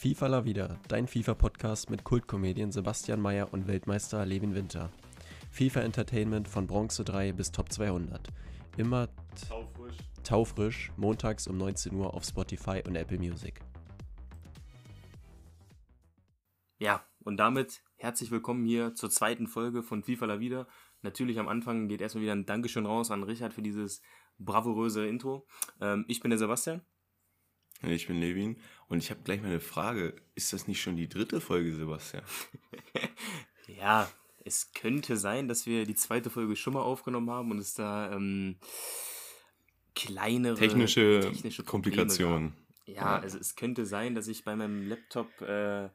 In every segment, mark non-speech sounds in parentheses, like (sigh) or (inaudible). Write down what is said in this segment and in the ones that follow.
FIFA La Vida, dein FIFA-Podcast mit Kultkomedien Sebastian Mayer und Weltmeister Levin Winter. FIFA Entertainment von Bronze 3 bis Top 200. Immer Taufrisch. taufrisch, montags um 19 Uhr auf Spotify und Apple Music. Ja, und damit herzlich willkommen hier zur zweiten Folge von FIFA La Vida. Natürlich am Anfang geht erstmal wieder ein Dankeschön raus an Richard für dieses bravouröse Intro. Ähm, ich bin der Sebastian. Ich bin Levin und ich habe gleich mal eine Frage. Ist das nicht schon die dritte Folge, Sebastian? (laughs) Ja, es könnte sein, dass wir die zweite Folge schon mal aufgenommen haben und es da ähm, kleinere Technische, technische Komplikationen. gab. Ja, also es könnte sein, dass ich bei meinem Laptop äh,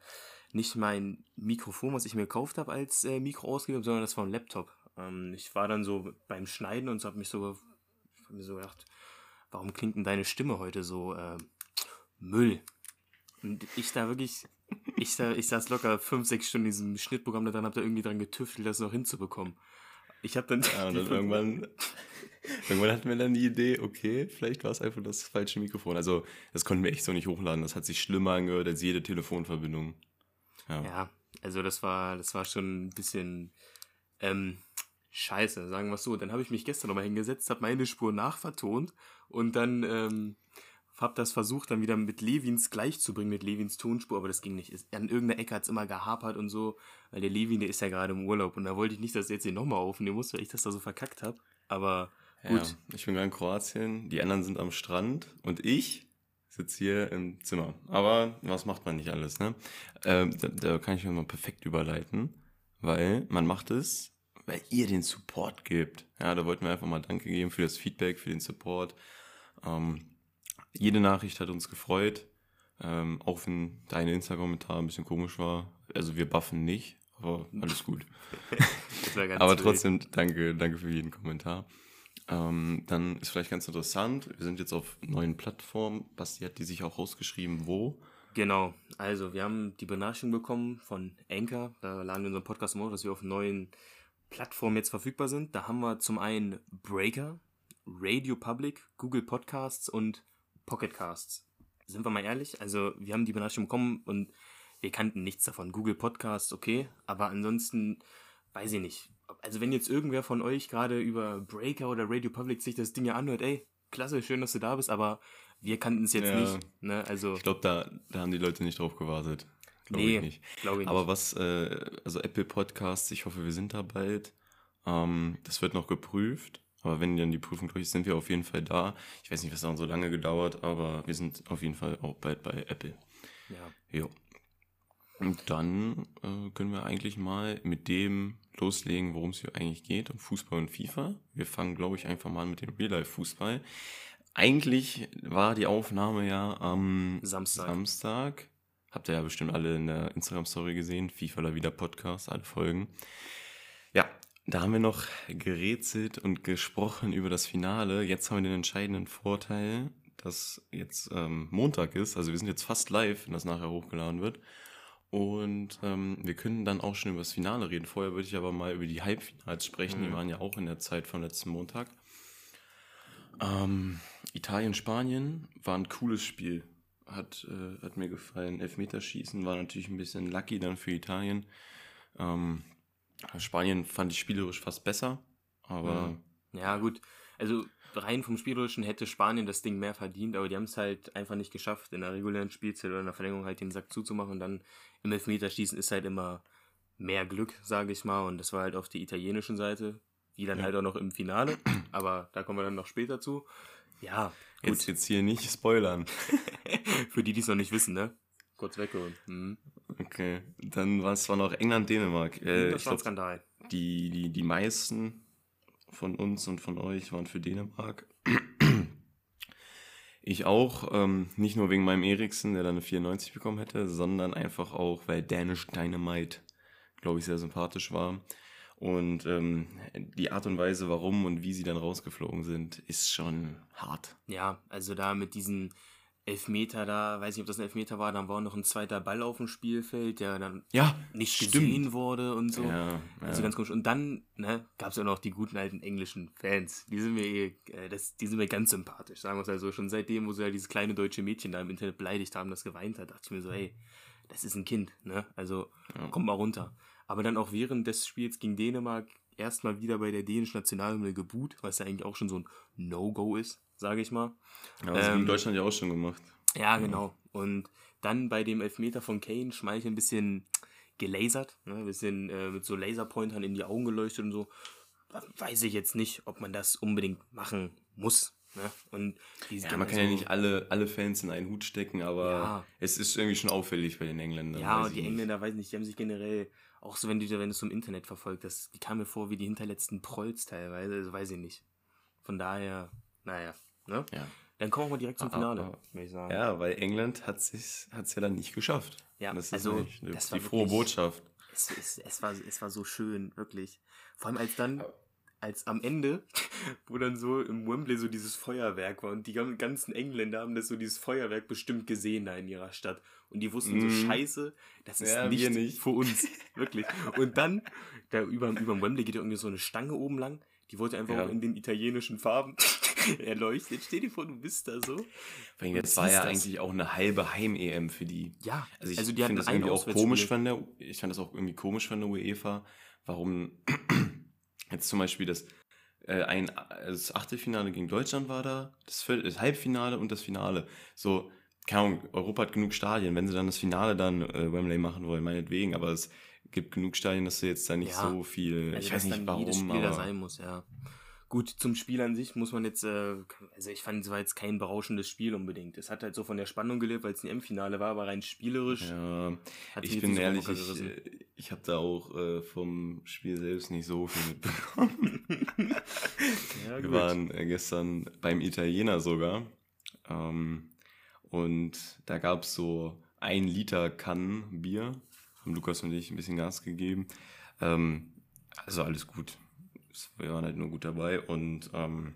nicht mein Mikrofon, was ich mir gekauft habe, als äh, Mikro ausgegeben habe, sondern das war ein Laptop. Ähm, ich war dann so beim Schneiden und so habe mich so, hab mir so gedacht, warum klingt denn deine Stimme heute so äh, Müll? Und ich da wirklich, ich, da, ich saß locker fünf, sechs Stunden in diesem Schnittprogramm da dran, hab da irgendwie dran getüftelt, das noch hinzubekommen. Ich habe dann, Ja, und dann (laughs) irgendwann, irgendwann hatten wir dann die Idee, okay, vielleicht war es einfach das falsche Mikrofon. Also, das konnten wir echt so nicht hochladen. Das hat sich schlimmer angehört als jede Telefonverbindung. Ja. Ja, also das war, das war schon ein bisschen ähm, scheiße, sagen wir es so. Dann habe ich mich gestern nochmal hingesetzt, habe meine Spur nachvertont und dann ähm, habe das versucht, dann wieder mit Levins gleichzubringen, mit Levins Tonspur, aber das ging nicht. An irgendeiner Ecke hat es immer gehapert und so, weil der Levin, der ist ja gerade im Urlaub und da wollte ich nicht, dass er jetzt hier nochmal aufnehmen muss, weil ich das da so verkackt habe. Aber gut, Ja, ich bin gerade in Kroatien, die anderen sind am Strand und ich sitze hier im Zimmer. Aber was macht man nicht alles, ne? Ähm, da, da kann ich mir mal perfekt überleiten, weil man macht es, weil ihr den Support gebt. Ja, da wollten wir einfach mal Danke geben für das Feedback, für den Support. Ähm, jede Nachricht hat uns gefreut, ähm, auch wenn deine Insta-Kommentar ein bisschen komisch war. Also wir buffen nicht, aber alles gut. das war ganz Aber trotzdem, danke, danke für jeden Kommentar. Ähm, dann ist vielleicht ganz interessant, wir sind jetzt auf neuen Plattformen. Basti hat die sich auch rausgeschrieben, wo. Genau, also wir haben die Benachrichtigung bekommen von Anchor, da laden wir unseren Podcast im dass wir auf neuen Plattformen jetzt verfügbar sind. Da haben wir zum einen Breaker, Radio Public, Google Podcasts und Pocket Casts. Sind wir mal ehrlich, also wir haben die Benachrichtigung bekommen und wir kannten nichts davon. Google Podcasts, okay, aber ansonsten weiß ich nicht. Also wenn jetzt irgendwer von euch gerade über Breaker oder Radio Public sich das Ding ja anhört, ey, klasse, schön, dass du da bist, aber wir kannten es jetzt Ja. nicht. Ne? Also Ich glaube, da, da haben die Leute nicht drauf gewartet. Glaube Nee, ich nicht. glaube ich Aber nicht. was, äh, also Apple Podcasts, ich hoffe, wir sind da bald. Ähm, das wird noch geprüft. Aber wenn dann die Prüfung durch ist, sind wir auf jeden Fall da. Ich weiß nicht, was da so lange gedauert, aber wir sind auf jeden Fall auch bald bei Apple. Ja. Jo. Und dann äh, können wir eigentlich mal mit dem loslegen, worum es hier eigentlich geht, um Fußball und FIFA. Wir fangen, glaube ich, einfach mal mit dem Real-Life-Fußball. Eigentlich war die Aufnahme ja am Samstag. Samstag. Habt ihr ja bestimmt alle in der Instagram-Story gesehen. FIFA La Vida Podcast, alle Folgen. Da haben wir noch gerätselt und gesprochen über das Finale. Jetzt haben wir den entscheidenden Vorteil, dass jetzt ähm, Montag ist. Also wir sind jetzt fast live, wenn das nachher hochgeladen wird. Und ähm, wir können dann auch schon über das Finale reden. Vorher würde ich aber mal über die Halbfinals sprechen. Die Mhm. waren ja auch in der Zeit vom letzten Montag. Ähm, Italien-Spanien war ein cooles Spiel. Hat, äh, hat mir gefallen. Elfmeterschießen war natürlich ein bisschen lucky dann für Italien. Ähm, Spanien fand ich spielerisch fast besser, aber Mhm. Ja, gut. Also rein vom Spielerischen hätte Spanien das Ding mehr verdient, aber die haben es halt einfach nicht geschafft, in der regulären Spielzeit oder in der Verlängerung halt den Sack zuzumachen und dann im Elfmeterschießen ist halt immer mehr Glück, sage ich mal, und das war halt auf der italienischen Seite, wie dann Ja. halt auch noch im Finale, aber da kommen wir dann noch später zu. Ja, gut. jetzt, jetzt hier nicht spoilern. (laughs) Für die, die es noch nicht wissen, ne? Kurz wegholen. Mhm. Okay, dann war es zwar noch England-Dänemark. Äh, das ich war ein Skandal. die, die, die meisten von uns und von euch waren für Dänemark. (clears throat) Ich auch, ähm, nicht nur wegen meinem Eriksen, der dann eine 94 bekommen hätte, sondern einfach auch, weil Danish Dynamite, glaube ich, sehr sympathisch war. Und ähm, die Art und Weise, warum und wie sie dann rausgeflogen sind, ist schon hart. Ja, also da mit diesen Elfmeter da, weiß nicht, ob das ein Elfmeter war, dann war noch ein zweiter Ball auf dem Spielfeld, der dann Ja, nicht stimmt. gesehen wurde und so. Ja, Also ja. ganz komisch. Und dann ne, gab es ja noch die guten alten englischen Fans. Die sind mir äh, das, die sind mir ganz sympathisch, sagen wir es also. Schon seitdem, wo sie ja dieses kleine deutsche Mädchen da im Internet beleidigt haben, das geweint hat, dachte ich mir so, ey, das ist ein Kind, ne? Also Ja. kommt mal runter. Aber dann auch während des Spiels gegen Dänemark erstmal wieder bei der dänischen Nationalhymne geboot, was ja eigentlich auch schon so ein No-Go ist, sage ich mal. ja das ähm, Deutschland ja auch schon gemacht. Ja, genau. Und dann bei dem Elfmeter von Kane Schmeichel ein bisschen gelasert, ne? ein bisschen äh, mit so Laserpointern in die Augen geleuchtet und so. Weiß ich jetzt nicht, ob man das unbedingt machen muss. Ne? Und Ja, man kann ja nicht alle, alle Fans in einen Hut stecken, aber Ja. es ist irgendwie schon auffällig bei den Engländern. Ja, die. Engländer, weiß nicht, die haben sich generell, auch so wenn du, wenn du es im Internet verfolgt hast, die kamen mir vor wie die hinterletzten Prolls teilweise, also weiß ich nicht. Von daher, naja, ne? Ja. Dann kommen wir mal direkt zum Ah, Finale, ah, würde ich sagen. ja, weil England hat es hat's ja dann nicht geschafft. Ja, das ist also, nicht, ne, das die frohe wirklich- Botschaft. Es, es, es, war, es war so schön, wirklich. Vor allem als dann, als am Ende, (laughs) wo dann so im Wembley so dieses Feuerwerk war und die gan- ganzen Engländer haben das so dieses Feuerwerk bestimmt gesehen da in ihrer Stadt. Und die wussten so, Mhm. scheiße, das ist Ja, nicht, wir nicht. für uns. (laughs) Wirklich. Und dann, da über, über dem Wembley geht ja irgendwie so eine Stange oben lang. Die wurde einfach Ja. auch in den italienischen Farben (laughs) erleuchtet. Stell dir vor, du bist da so. Vor allem, das war ja das. eigentlich auch eine halbe Heim-EM für die. Ja, Also ich also die hatten finde das irgendwie auch komisch von der, ich fand das auch irgendwie komisch von der UEFA, warum (clears throat) jetzt zum Beispiel das, äh, ein, das Achtelfinale gegen Deutschland war da, das, Viertel- das Halbfinale und das Finale. So, keine Ahnung, Europa hat genug Stadien, wenn sie dann das Finale dann äh, Wembley machen wollen, meinetwegen, aber es gibt genug Stadien, dass du jetzt da nicht Ja. so viel, Also, ich weiß nicht warum, aber sein muss, ja. Gut, zum Spiel an sich muss man jetzt, äh, also ich fand, es war jetzt kein berauschendes Spiel unbedingt. Es hat halt so von der Spannung gelebt, weil es ein M-Finale war, aber rein spielerisch. ja, ich bin ehrlich, ich, äh, ich habe da auch äh, vom Spiel selbst nicht so viel mitbekommen. (laughs) ja, Wir waren äh, gestern beim Italiener sogar. Ähm, und da gab es so ein Liter Kannen Bier. Haben Lukas und ich ein bisschen Gas gegeben. Ähm, also alles gut. Wir waren halt nur gut dabei. Und ähm,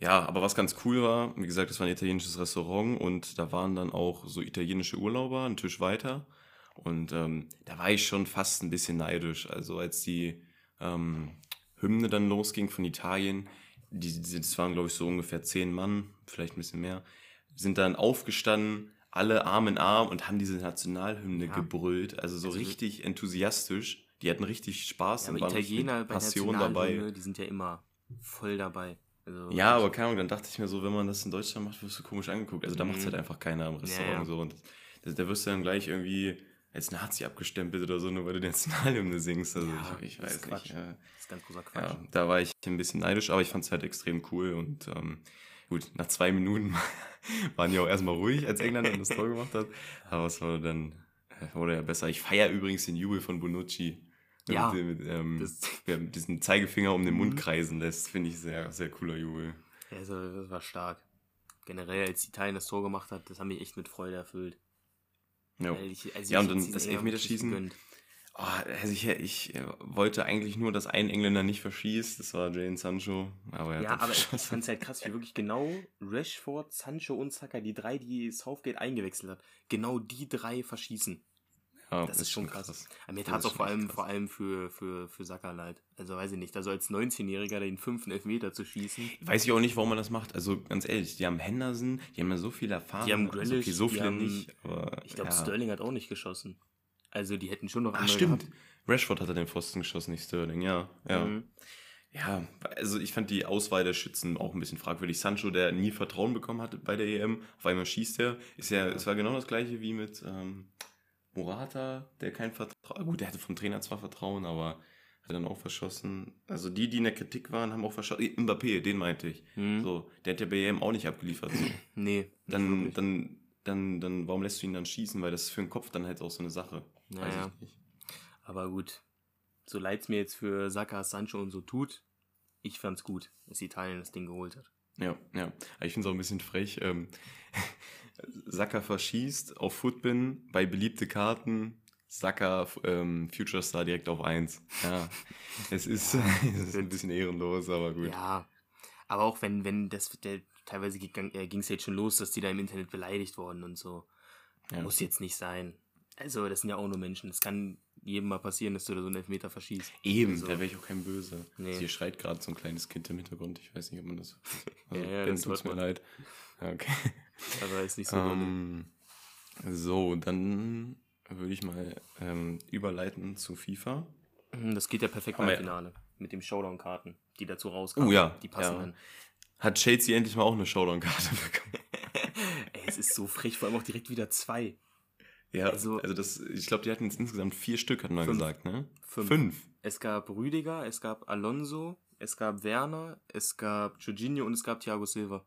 ja, aber was ganz cool war, wie gesagt, es war ein italienisches Restaurant und da waren dann auch so italienische Urlauber, einen Tisch weiter. Und ähm, da war ich schon fast ein bisschen neidisch. Also als die ähm, Hymne dann losging von Italien, die, die, das waren glaube ich so ungefähr zehn Mann, vielleicht ein bisschen mehr, sind dann aufgestanden, alle Arm in Arm und haben diese Nationalhymne Ja. gebrüllt. Also so Also- richtig enthusiastisch. Die hatten richtig Spaß Ja, und waren Italiener bei Passion dabei. die sind ja immer voll dabei. Also Ja, aber keine Ahnung, dann dachte ich mir so, wenn man das in Deutschland macht, wirst du komisch angeguckt. Also da Mhm. macht es halt einfach keiner im Restaurant Ja, ja. so. Und da wirst du dann gleich irgendwie als Nazi abgestempelt oder so, nur weil du die Nationalhymne singst. Also Ja, ich, ich das ist weiß Quatsch. nicht. Ja, Das ist ganz großer Quatsch. ja, da war ich ein bisschen neidisch, aber ich fand es halt extrem cool. Und ähm, gut, nach zwei Minuten (laughs) waren die auch erstmal ruhig, als England dann das Tor gemacht hat. Aber es wurde dann äh, wurde ja besser. Ich feiere übrigens den Jubel von Bonucci. Ja, mit, mit, ähm, das- wer diesen Zeigefinger um den Mund Mhm. kreisen lässt, finde ich sehr, sehr cooler Jubel. Also, das war stark. Generell, als Italien das Tor gemacht hat, das hat mich echt mit Freude erfüllt. Ja. Ich, also Ja, ich und dann das Elfmeterschießen. Oh, also ich, ich äh, wollte eigentlich nur, dass ein Engländer nicht verschießt. Das war Jane Sancho. Aber er Ja, aber ich fand es halt krass, wie wirklich genau Rashford, Sancho und Saka, die drei, die Southgate eingewechselt hat, genau die drei verschießen. Ja, Das ist schon krass. Aber mir Das tat es ist auch vor allem, krass. vor allem für, für, für Saka leid. Also weiß ich nicht, also als 19-Jähriger den fünften Elfmeter zu schießen. Weiß ich auch nicht, warum man das macht. Also ganz ehrlich, die haben Henderson, die haben ja so viel Erfahrung. Die haben also, Grealish, okay, so viele haben- nicht. Aber, Ich glaube, ja. Sterling hat auch nicht geschossen. Also die hätten schon noch Ach, andere stimmt. gehabt. Rashford hat er den Pfosten geschossen, nicht Sterling. Ja, ja. Mhm. Ja, also ich fand die Auswahl der Schützen auch ein bisschen fragwürdig. Sancho, der nie Vertrauen bekommen hatte bei der EM, auf einmal schießt er. Ist ja, es war genau das gleiche wie mit ähm, Morata, der kein Vertrauen, gut, der hatte vom Trainer zwar Vertrauen, aber hat dann auch verschossen. Also die, die in der Kritik waren, haben auch verschossen. Mbappé, den meinte ich. Mhm. So, der hat ja bei EM auch nicht abgeliefert. So. (laughs) Nee. Dann, dann, dann, dann, warum lässt du ihn dann schießen? Weil das ist für den Kopf dann halt auch so eine Sache. Weiß Naja. ich nicht. Aber gut, so leid es mir jetzt für Saka, Sancho und so tut, ich fand's gut, dass Italien das Ding geholt hat. Ja, ja. Ich finde es auch ein bisschen frech. Ähm, (laughs) Saka verschießt auf Footbin bei beliebte Karten. Saka ähm, Future Star direkt auf 1. Ja, es (laughs) ist, (laughs) es ist ein bisschen ehrenlos, aber gut. Ja, aber auch wenn, wenn das, der, teilweise ging es jetzt schon los, dass die da im Internet beleidigt wurden und so. Ja. Muss jetzt nicht sein. Also, das sind ja auch nur Menschen. Es kann jedem mal passieren, dass du da so einen Elfmeter verschießt. Eben, Also, da wäre ich auch kein Böse. Nee. Hier schreit gerade so ein kleines Kind im Hintergrund. Ich weiß nicht, ob man das. Also, (laughs) Ja, ja, Ben, das tut's mir leid. Ja, okay. Aber ist nicht so. Ähm, so, dann würde ich mal ähm, überleiten zu FIFA. Mhm, Das geht ja perfekt beim. Finale. Mit dem Showdown-Karten, die dazu rauskommen. Oh ja, Die passen ja. dann. Hat Chelsea endlich mal auch eine Showdown-Karte (laughs) bekommen? (laughs) Ey, es ist so frech, vor allem auch direkt wieder zwei. Ja, Also- also, das, ich glaube, die hatten jetzt insgesamt vier Stück, hatten wir Fünf. gesagt, ne? Fünf. Es gab Rüdiger, es gab Alonso, es gab Werner, es gab Jorginho und es gab Thiago Silva.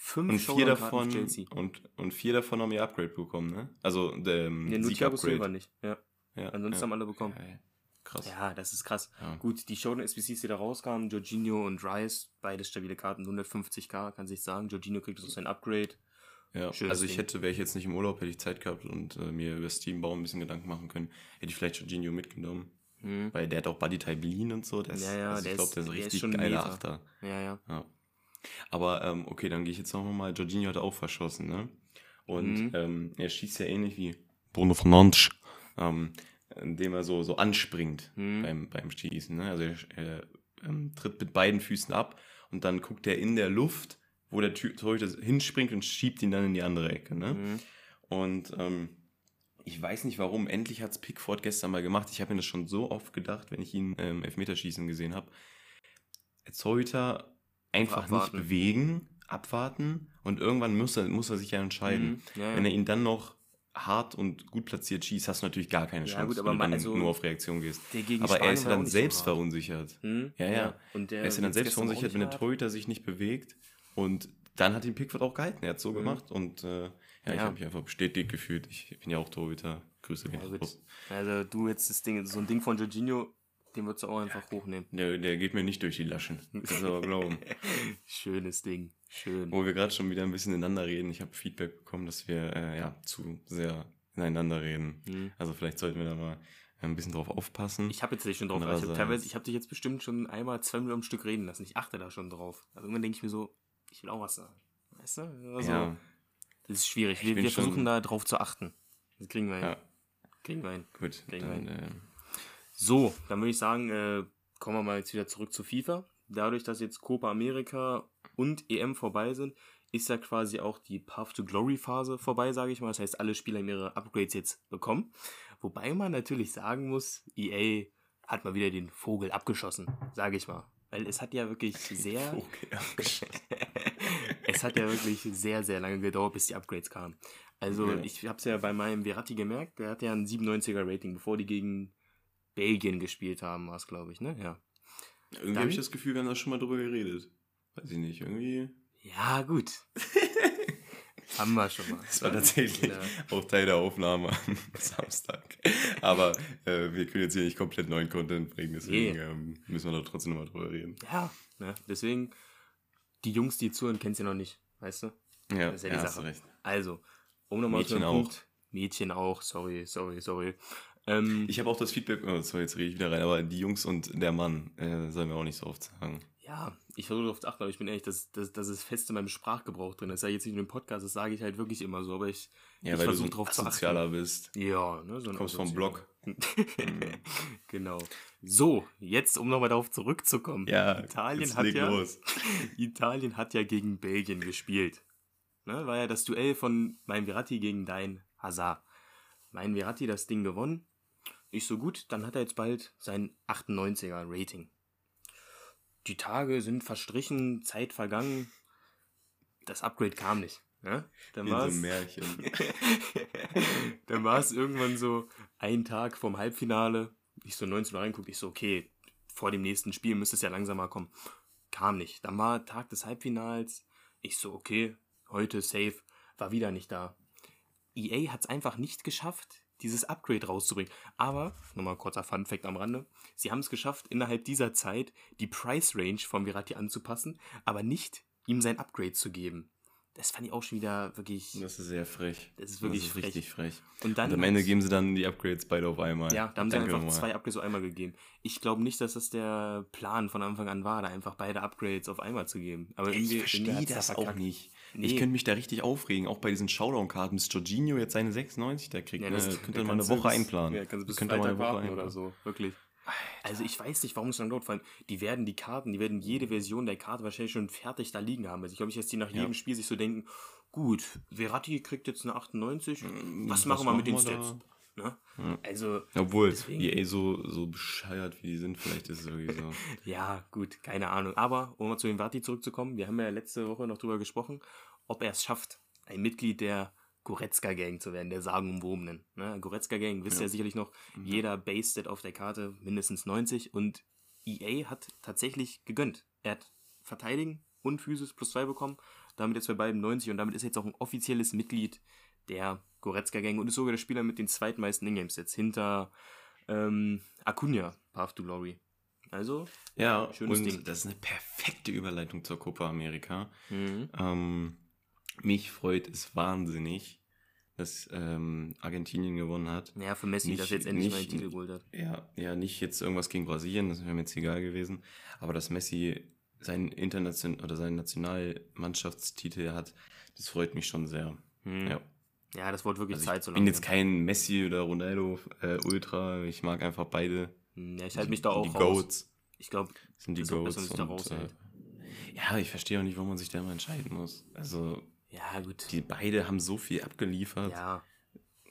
Fünf Und vier davon und, und vier davon haben ihr Upgrade bekommen, ne? Also der ähm, Ja, nur Thiago Sieg-Upgrade. Silva nicht. Ja. Ja, Ansonsten ja. haben alle bekommen. Ja, krass. Ja, das ist krass. Gut, die Showdown-SBCs, die da rauskamen, Jorginho und Rice, beide stabile Karten, 150k, kann sich sagen. Jorginho kriegt so sein Upgrade. Ja, Schönes also ich Ding. hätte, wäre ich jetzt nicht im Urlaub, hätte ich Zeit gehabt und äh, mir über Steam Baum ein bisschen Gedanken machen können, hätte ich vielleicht Jorginho mitgenommen. Hm. Weil der hat auch Type Lean und so. Der ist, Ja, ja, also der ich glaube, der ist ein der ist richtig geiler Meter. Achter. Ja, ja. Ja. Aber ähm, okay, dann gehe ich jetzt noch mal. Jorginho hat auch verschossen, ne? Und Mhm. ähm, er schießt ja ähnlich wie Bruno Fernandes, ähm, indem er so, so anspringt Mhm. beim, beim Schießen. Ne? Also er, er ähm, tritt mit beiden Füßen ab und dann guckt er in der Luft, wo der Torhüter hinspringt und schiebt ihn dann in die andere Ecke. Ne? Mhm. Und ähm, ich weiß nicht warum, endlich hat es Pickford gestern mal gemacht. Ich habe mir das schon so oft gedacht, wenn ich ihn ähm, Elfmeterschießen gesehen habe. Als Torhüter einfach Abwarten. nicht bewegen, abwarten und irgendwann muss er, muss er sich ja entscheiden. Mhm. Ja, ja. Wenn er ihn dann noch hart und gut platziert schießt, hast du natürlich gar keine Ja, Chance, gut, aber wenn du man- dann also, nur auf Reaktion gehst. Aber er ist ja dann selbst so verunsichert. Hm? Ja, ja. Und der Er ist ja dann selbst verunsichert, wenn der. Torhüter sich nicht bewegt. Und dann hat ihn Pickford auch gehalten. Er hat so Mhm. gemacht. Und äh, ja, ich Ja. habe mich einfach bestätigt gefühlt. Ich bin ja auch Torhüter. Grüße gehen Ja. Also du jetzt das Ding, so ein Ding von Jorginho, den würdest du auch einfach hochnehmen. Der, der geht mir nicht durch die Laschen. Das aber glauben. (laughs) Schönes Ding. Schön. Wo wir gerade schon wieder ein bisschen ineinander reden. Ich habe Feedback bekommen, dass wir äh, ja zu sehr ineinander reden. Hm. Also vielleicht sollten wir da mal ein bisschen drauf aufpassen. Ich habe jetzt nicht schon drauf. Ich habe habe dich jetzt bestimmt schon einmal zwei Minuten am Stück reden lassen. Ich achte da schon drauf. Also irgendwann denke ich mir so, ich will auch was sagen. Weißt du? Also, ja, Das ist schwierig. Wir, wir versuchen da drauf zu achten. Das kriegen wir hin. ja, Kriegen wir hin. gut. Kriegen wir Dann, äh, So, dann würde ich sagen, äh, kommen wir mal jetzt wieder zurück zu FIFA. Dadurch, dass jetzt Copa America und EM vorbei sind, ist ja quasi auch die Path to Glory Phase vorbei, sage ich mal. Das heißt, alle Spieler haben ihre Upgrades jetzt bekommen. Wobei man natürlich sagen muss, EA hat mal wieder den Vogel abgeschossen, sage ich mal. Weil es hat ja wirklich (laughs) sehr, (laughs) es hat ja wirklich sehr, sehr lange gedauert, bis die Upgrades kamen. Also Ja. ich habe es ja bei meinem Verratti gemerkt, der hat ja ein 97er Rating, bevor die gegen Belgien gespielt haben, war es, glaube ich, ne? Ja. Irgendwie habe ich das Gefühl, wir haben da schon mal drüber geredet. Weiß ich nicht, irgendwie. Ja, gut. (laughs) haben wir schon mal. Das war tatsächlich Ja. auch Teil der Aufnahme am (laughs) Samstag. Aber äh, wir können jetzt hier nicht komplett neuen Content bringen, deswegen Nee. ähm, müssen wir da trotzdem nochmal drüber reden. Ja, ne? deswegen, die Jungs, die zuhören, du ja noch nicht, weißt du? Ja, Das ist ja die hast Sache. du recht. Also, um nochmal Mädchen den auch. Punkt. Mädchen auch, sorry, sorry, sorry. Ähm, Ich habe auch das Feedback, oh, sorry, jetzt rede ich wieder rein, aber die Jungs und der Mann, äh, sollen wir auch nicht so oft sagen. ja, ich versuche darauf zu achten, aber ich bin ehrlich, das, das, das ist fest in meinem Sprachgebrauch drin. Das sage ich jetzt nicht nur im Podcast, das sage ich halt wirklich immer so, aber ich, Ja, ich du so versuche ein drauf zu achten. Sozialer bist. Ja, ne, so ein Kommst vom Asozialer. (laughs) genau. So, jetzt, um nochmal darauf zurückzukommen. Ja, Italien hat ja, los. (laughs) Italien hat ja gegen Belgien gespielt. Ne, war ja das Duell von mein Verratti gegen dein Hazard. Mein Verratti das Ding gewonnen. Nicht so gut, dann hat er jetzt bald sein 98er Rating. Die Tage sind verstrichen, Zeit vergangen. Das Upgrade kam nicht. Ne? Dann Wie so war's- einem Märchen. (laughs) dann war es irgendwann so ein Tag vom Halbfinale. Ich so 19 Uhr reinguckt, ich so, okay, vor dem nächsten Spiel müsste es ja langsam mal kommen. Kam nicht. Dann war Tag des Halbfinals. Ich so, okay, heute safe, war wieder nicht da. EA hat es einfach nicht geschafft, dieses Upgrade rauszubringen. Aber, nochmal kurzer Fun-Fact am Rande, sie haben es geschafft, innerhalb dieser Zeit die Price-Range vom Verratti anzupassen, aber nicht ihm sein Upgrade zu geben. das fand ich auch schon wieder wirklich. Das ist sehr frech. Das ist wirklich das ist frech. richtig frech. Und dann Und am Ende geben sie dann die Upgrades beide auf einmal. Ja, da haben sie Danke einfach nochmal. zwei Upgrades auf einmal gegeben. Ich glaube nicht, dass das der Plan von Anfang an war, da einfach beide Upgrades auf einmal zu geben. Aber irgendwie, Ich verstehe das da auch nicht. Nee. Ich könnte mich da richtig aufregen, auch bei diesen Showdown-Karten, bis Jorginho jetzt seine 96 da kriegt. Ja, ne? das könnt da ihr mal eine Woche bis- einplanen. Ja, kannst du bis Könnt ihr mal eine Freitag Woche warten oder einplanen. so, wirklich. Also ich weiß nicht, warum es dann dort, vor allem, die werden die Karten, die werden jede Version der Karte wahrscheinlich schon fertig da liegen haben. Also ich glaube nicht, dass die nach Ja. jedem Spiel sich so denken, gut, Verratti kriegt jetzt eine 98, was Mm, was machen wir mit den Stats? Ne? Ja. Also, Obwohl, Deswegen- EA so, so bescheuert wie die sind, vielleicht ist es irgendwie so. (laughs) ja, gut, keine Ahnung. Aber, um mal zu dem Verratti zurückzukommen, wir haben ja letzte Woche noch drüber gesprochen, ob er es schafft, ein Mitglied der Goretzka-Gang zu werden, der sagenumwobenen. Ne? Goretzka-Gang, wisst ihr Ja. ja sicherlich noch, jeder Base-Stat auf der Karte mindestens 90 und EA hat tatsächlich gegönnt. Er hat Verteidigen und Physis plus 2 bekommen, damit jetzt bei beiden 90 und damit ist er jetzt auch ein offizielles Mitglied der Goretzka-Gang und ist sogar der Spieler mit den zweitmeisten Ingame-Sets hinter ähm, Acuna, Path to Glory. Also, Ja, Schönes und Ding. das ist eine perfekte Überleitung zur Copa America. mhm. Ähm, mich freut es wahnsinnig, dass ähm, Argentinien gewonnen hat. Ja, für Messi, Nicht- dass jetzt endlich mal den Titel geholt hat. Ja, ja, nicht jetzt irgendwas gegen Brasilien, das wäre mir jetzt egal gewesen. Aber dass Messi seinen international oder seinen Nationalmannschaftstitel hat, das freut mich schon sehr. Hm. Ja. Ja, das wurde wirklich Also Zeit ich so bin jetzt kein Messi oder Ronaldo äh, Ultra. Ich mag einfach beide. Hm, Ja, ich halte mich da auch die raus. Goats. Ich glaube, Sind die Goats. besser, Und, sich da raushält. äh, ja, ich verstehe auch nicht, warum man sich da immer entscheiden muss. Also, ja, gut. die beide haben so viel abgeliefert. ja,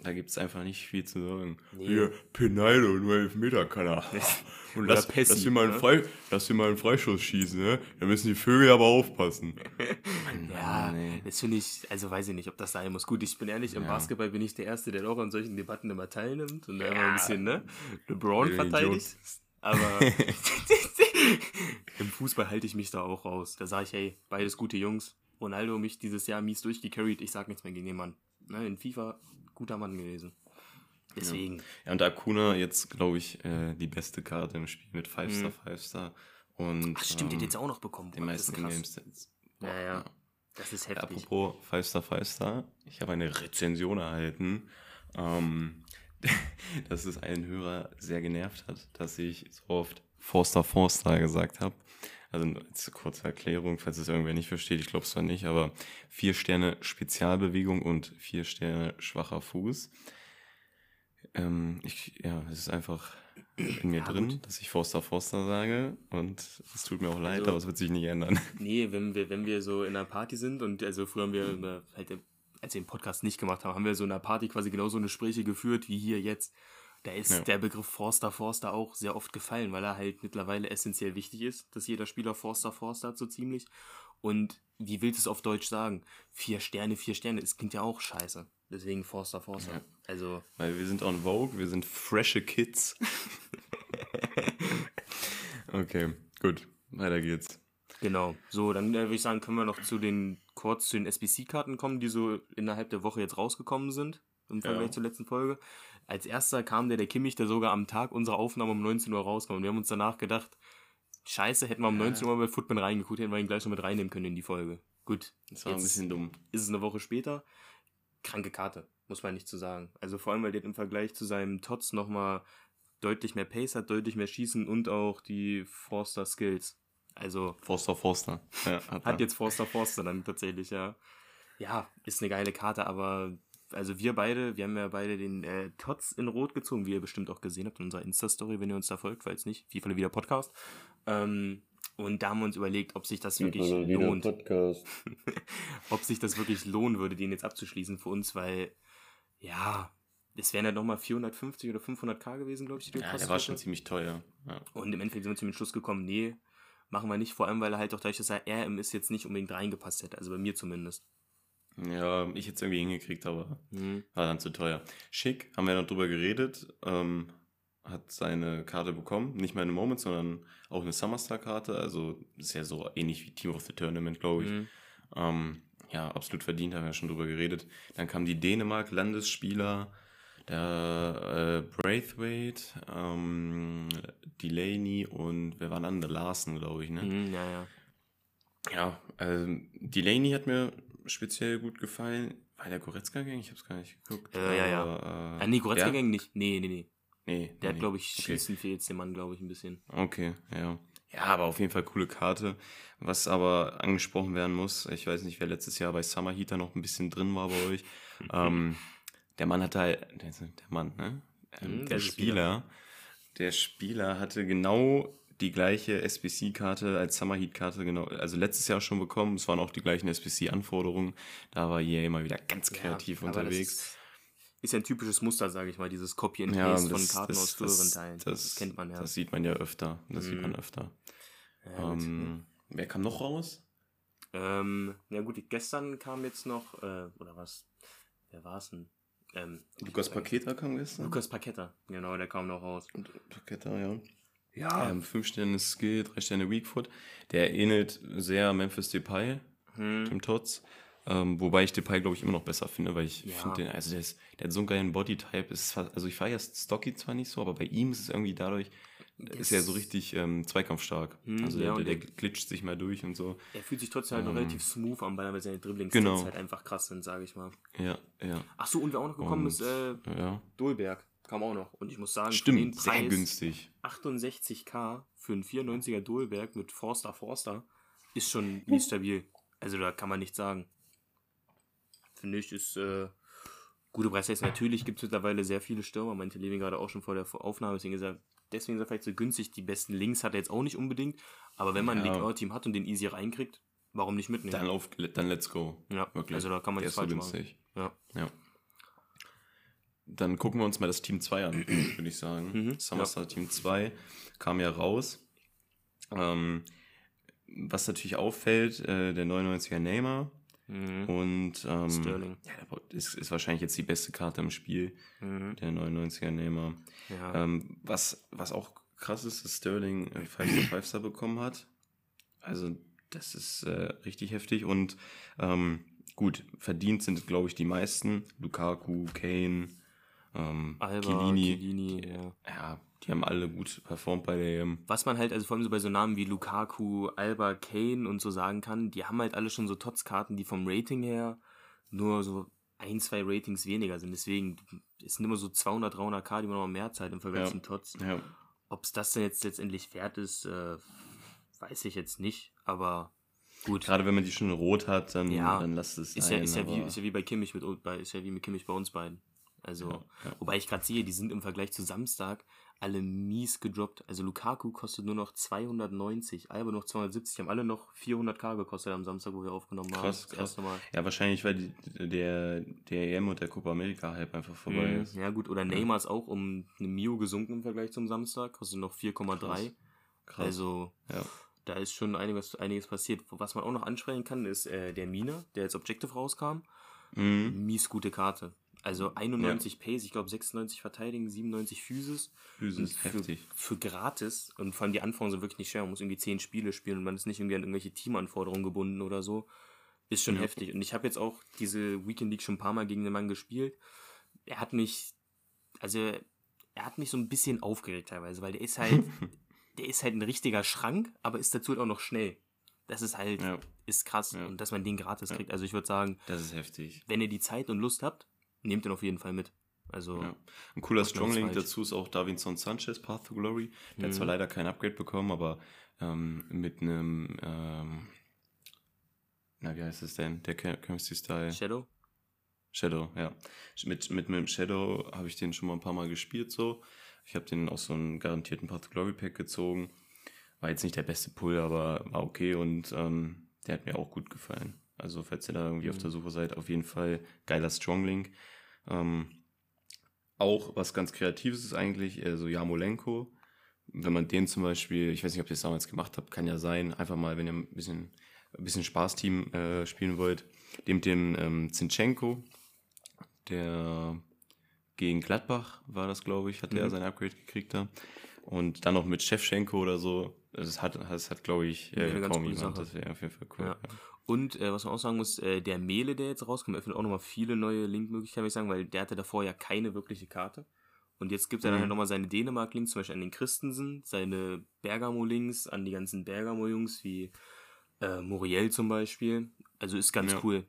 Da gibt es einfach nicht viel zu sagen. Nee. Hier, Pinaldo, nur Elfmeter kann er. (laughs) Und Oder lass, Pessi, lass, wir mal einen ne? Frei, lass wir mal einen Freischuss schießen, ne? Da müssen die Vögel aber aufpassen. (laughs) ja, nee. das finde ich, also weiß ich nicht, ob das sein muss. Gut, ich bin ehrlich, im Ja. Basketball bin ich der Erste, der auch an solchen Debatten immer teilnimmt und da immer Ja. ein bisschen, ne, LeBron verteidigt. Aber (laughs) im Fußball halte ich mich da auch raus. Da sage ich, hey, beides gute Jungs. Ronaldo mich dieses Jahr mies durchgecarried. Ich sag nichts mehr gegen den Mann. Ne, in FIFA guter Mann gewesen. Deswegen. Ja, und Akuna jetzt, glaube ich, äh, die beste Karte im Spiel mit 5-Star, Mhm. 5-Star. Und Ach, stimmt, den ähm, hat jetzt auch noch bekommen. das meisten. Ingame-Stats. Ja, ja. Das ist Ja, heftig. apropos 5-Star, 5-Star, ich habe eine Rezension erhalten, ähm, (laughs) dass es einen Hörer sehr genervt hat, dass ich so oft Forster, Forster gesagt habe. Also als kurze Erklärung, falls es irgendwer nicht versteht, ich glaube es zwar nicht, aber vier Sterne Spezialbewegung und vier Sterne schwacher Fuß. Ähm, ich, ja, es ist einfach in mir Ja, drin, gut. dass ich Forster, Forster sage und es tut mir auch leid, Also- aber es wird sich nicht ändern. (laughs) Nee, wenn wir, wenn wir so in einer Party sind und also früher haben wir halt, als wir den Podcast nicht gemacht haben, haben wir so in einer Party quasi genauso eine Gespräche geführt wie hier jetzt. Da ist Ja. der Begriff Forster Forster auch sehr oft gefallen, weil er halt mittlerweile essentiell wichtig ist, dass jeder Spieler Forster Forster hat, so ziemlich. Und wie willst du es auf Deutsch sagen? Vier Sterne, vier Sterne, das klingt ja auch scheiße. Deswegen Forster Forster. Ja. Also, Weil wir sind on Vogue, wir sind frische Kids. (laughs) okay, gut, weiter geht's. Genau. So, dann äh, würde ich sagen, können wir noch zu den kurz zu den SBC-Karten kommen, die so innerhalb der Woche jetzt rausgekommen sind. Im Vergleich Ja. zur letzten Folge. Als erster kam der, der Kimmich, der sogar am Tag unserer Aufnahme um 19 Uhr rauskam. Und wir haben uns danach gedacht, scheiße, hätten wir um Ja. 19 Uhr bei Footman reingeguckt, hätten wir ihn gleich noch mit reinnehmen können in die Folge. Gut, Das war ein bisschen dumm. ist es eine Woche später. Kranke Karte, muss man nicht zu sagen. Also vor allem, weil der im Vergleich zu seinem Tots nochmal deutlich mehr Pace hat, deutlich mehr Schießen und auch die Forster Skills. Also Forster, Forster. Ja, hat, hat jetzt Forster Forster dann tatsächlich, ja. Ja, ist eine geile Karte, aber also wir beide, wir haben ja beide den äh, Tots in Rot gezogen, wie ihr bestimmt auch gesehen habt in unserer Insta-Story, wenn ihr uns da folgt, falls nicht, FIFA wieder Podcast. Ähm, und da haben wir uns überlegt, ob sich das wirklich lohnt. Podcast. (laughs) ob sich das wirklich lohnen würde, den jetzt abzuschließen für uns, weil, ja, es wären ja nochmal 450 oder 500k gewesen, glaube ich, die Ja, der war schon ziemlich teuer. Ja. Und im Endeffekt sind wir zu dem Schluss gekommen, nee, machen wir nicht, vor allem, weil er halt auch dadurch, dass er RM ist, jetzt nicht unbedingt reingepasst hätte, also bei mir zumindest. Ja, ich hätte es irgendwie hingekriegt, aber Mhm. war dann zu teuer. Schick, haben wir noch drüber geredet, ähm, hat seine Karte bekommen. Nicht mehr eine Moment, sondern auch eine Summerstar-Karte. Also ist ja so ähnlich wie Team of the Tournament, glaube ich. Mhm. Ähm, ja, absolut verdient, haben wir ja schon drüber geredet. Dann kam die Dänemark-Landesspieler, der äh, Braithwaite, ähm, Delaney und wer war dann? Der Larsen, glaube ich, ne? Mhm, ja, ja. Ja, ähm, Delaney hat mir speziell gut gefallen. War der Goretzka-Gang? Ich habe es gar nicht geguckt. Äh, ja, ja. Aber, äh, Ah, nee, Goretzka ja? Gang nicht. Nee, nee, nee. Nee. Der hat, nee. glaube ich, Okay. Schießen fehlt dem Mann, glaube ich, ein bisschen. Okay, ja. Ja, aber auf jeden Fall coole Karte. Was aber angesprochen werden muss, ich weiß nicht, wer letztes Jahr bei Summer Heater noch ein bisschen drin war bei euch. (laughs) ähm, der Mann hatte halt, der, Mann, ne? Ähm, der der Spieler, der Spieler hatte genau die gleiche SBC-Karte als Summer Heat-Karte, genau, also letztes Jahr schon bekommen. Es waren auch die gleichen SBC-Anforderungen. Da war EA immer wieder ganz kreativ Ja, unterwegs. Ist, ist ja ein typisches Muster, sage ich mal, dieses Copy and Ja, Paste das- von Karten das- aus früheren Teilen. das- Das, kennt man ja. Das sieht man ja öfter. Das sieht man Mhm. öfter. ja, ähm, wer kam noch raus? Ähm, ja gut, gestern kam jetzt noch, äh, oder was? Wer war es denn? Ähm, Lukas Paketa kam gestern. Lukas Paketta, genau, der kam noch raus. Paketa, ja. Ja. Ähm, fünf Sterne Skill, drei Sterne Weakfoot. Der ähnelt sehr Memphis Depay, hm. dem Tots. Ähm, wobei ich Depay, glaube ich, immer noch besser finde, weil ich Ja. finde den, also der, ist, der hat so einen geilen Bodytype. Ist fast, also ich feiere Stocky zwar nicht so, aber bei ihm ist es irgendwie dadurch, ist er so richtig ähm, zweikampfstark. Hm, also ja, der, der, der der- glitscht sich mal durch und so. Er fühlt sich trotzdem halt noch Ähm, relativ smooth an, weil seine Dribblings genau. halt einfach krass sind, sage ich mal. Ja, ja. Ach so, und wer auch noch gekommen Und, ist, äh, ja. Dolberg. Kam auch noch. Und ich muss sagen, Stimmt, sehr Preis günstig. 68k für einen 94er Dolberg mit Forster Forster ist schon mies stabil. Also da kann man nichts sagen. Finde ich, ist äh, gute Preisleistung. Natürlich gibt es mittlerweile sehr viele Stürmer, meinte Levin gerade auch schon vor der Aufnahme, deswegen ist er, deswegen ist er vielleicht so günstig. Die besten Links hat er jetzt auch nicht unbedingt, aber wenn man ein Ja. League-Team hat und den easy reinkriegt, warum nicht mitnehmen? Dann, auf, dann let's go. ja, Wirklich. also da kann man nichts falsch machen. Ja. Ja. Dann gucken wir uns mal das Team 2 an, (clears throat) würde ich sagen. Mhm, Summerstar Team 2 kam ja raus. Ähm, was natürlich auffällt, äh, der 99er Neymar Mhm. und ähm, Sterling. Ja, der ist, ist wahrscheinlich jetzt die beste Karte im Spiel, Mhm. der 99er Neymar. Ja. Ähm, was, was auch krass ist, dass Sterling 5-Star bekommen hat. Also, das ist äh, richtig heftig. Und ähm, gut, verdient sind, glaube ich, die meisten. Lukaku, Kane, ähm, Alba, Chiellini. Chiellini, die, ja. ja, die haben alle gut performt bei der EM. Was man halt, also vor allem so bei so Namen wie Lukaku, Alba, Kane und so sagen kann, die haben halt alle schon so Tots-Karten, die vom Rating her nur so ein, zwei Ratings weniger sind. Deswegen es sind immer so 200, 300k, die man noch mehr zahlt im Vergleich Ja. zum Tots. Ja, Ob es das denn jetzt letztendlich wert ist, äh, weiß ich jetzt nicht, aber gut. gerade wenn man die schon rot hat, dann, Ja. dann lasst es Ist ja, ist, ja wie, ist ja wie bei Kimmich mit bei, ist ja wie mit Kimmich bei uns beiden. Also, Ja, ja. wobei ich gerade sehe, die sind im Vergleich zu Samstag alle mies gedroppt. Also Lukaku kostet nur noch 290, Alba noch 270, haben alle noch 400k gekostet am Samstag, wo wir aufgenommen haben. Krass, Das krass. erste Mal. ja, wahrscheinlich, weil die, der, der EM und der Copa America-Hype einfach vorbei Mhm. ist. Ja gut, oder Neymar ist auch um eine Mio gesunken im Vergleich zum Samstag, kostet noch 4,3. Krass. Also ja. da ist schon einiges, einiges passiert. Was man auch noch ansprechen kann, ist äh, der Mina, der jetzt Objective rauskam. Mhm. mies gute Karte. Also 91 Pace, ich glaube 96 Verteidigen, 97 Physis. Physis, für, heftig. Für gratis. Und vor allem die Anforderungen sind wirklich nicht schwer. Man muss irgendwie 10 Spiele spielen und man ist nicht irgendwie an irgendwelche Teamanforderungen gebunden oder so. Ist schon Ja. heftig. Und ich habe jetzt auch diese Weekend League schon ein paar Mal gegen den Mann gespielt. Er hat mich, also er hat mich so ein bisschen aufgeregt teilweise, weil der ist halt, (laughs) der ist halt ein richtiger Schrank, aber ist dazu halt auch noch schnell. Das ist halt, Ja, ist krass. Ja. Und dass man den gratis Ja. kriegt. Also ich würde sagen, das ist heftig. wenn ihr die Zeit und Lust habt, nehmt den auf jeden Fall mit. Also, Ja. Ein cooler Stronglink dazu ist auch Davinson Sanchez, Path to Glory. Der hat Mhm. zwar leider kein Upgrade bekommen, aber ähm, mit einem, ähm, na, wie heißt es denn? Der Chemistry Style. Shadow? Shadow, ja. Mit, mit einem Shadow habe ich den schon mal ein paar Mal gespielt so. Ich habe den aus so einem garantierten Path to Glory Pack gezogen. War jetzt nicht der beste Pull, aber war okay und ähm, der hat mir auch gut gefallen. Also falls ihr da irgendwie auf Mhm. der Suche seid, auf jeden Fall geiler Stronglink. Ähm, auch was ganz Kreatives ist eigentlich, äh, so Jamolenko. Wenn man den zum Beispiel, ich weiß nicht, ob ihr das damals gemacht habt, kann ja sein, einfach mal, wenn ihr ein bisschen, ein bisschen Spaßteam äh, spielen wollt, nehmt den ähm, Zinchenko, der gegen Gladbach war das, glaube ich, hat der Mhm. sein Upgrade gekriegt da. Und dann noch mit Chefchenko oder so. Das hat, das hat glaube ich, äh, kaum jemand. Sache. Das wäre auf jeden Fall cool. Ja. Und äh, was man auch sagen muss, äh, der Mele, der jetzt rauskommt, öffnet auch nochmal viele neue Linkmöglichkeiten, würde ich sagen, weil der hatte davor ja keine wirkliche Karte. Und jetzt gibt er dann Mhm. halt nochmal seine Dänemark-Links, zum Beispiel an den Christensen, seine Bergamo-Links, an die ganzen Bergamo-Jungs wie äh, Muriel zum Beispiel. Also ist ganz Ja. cool.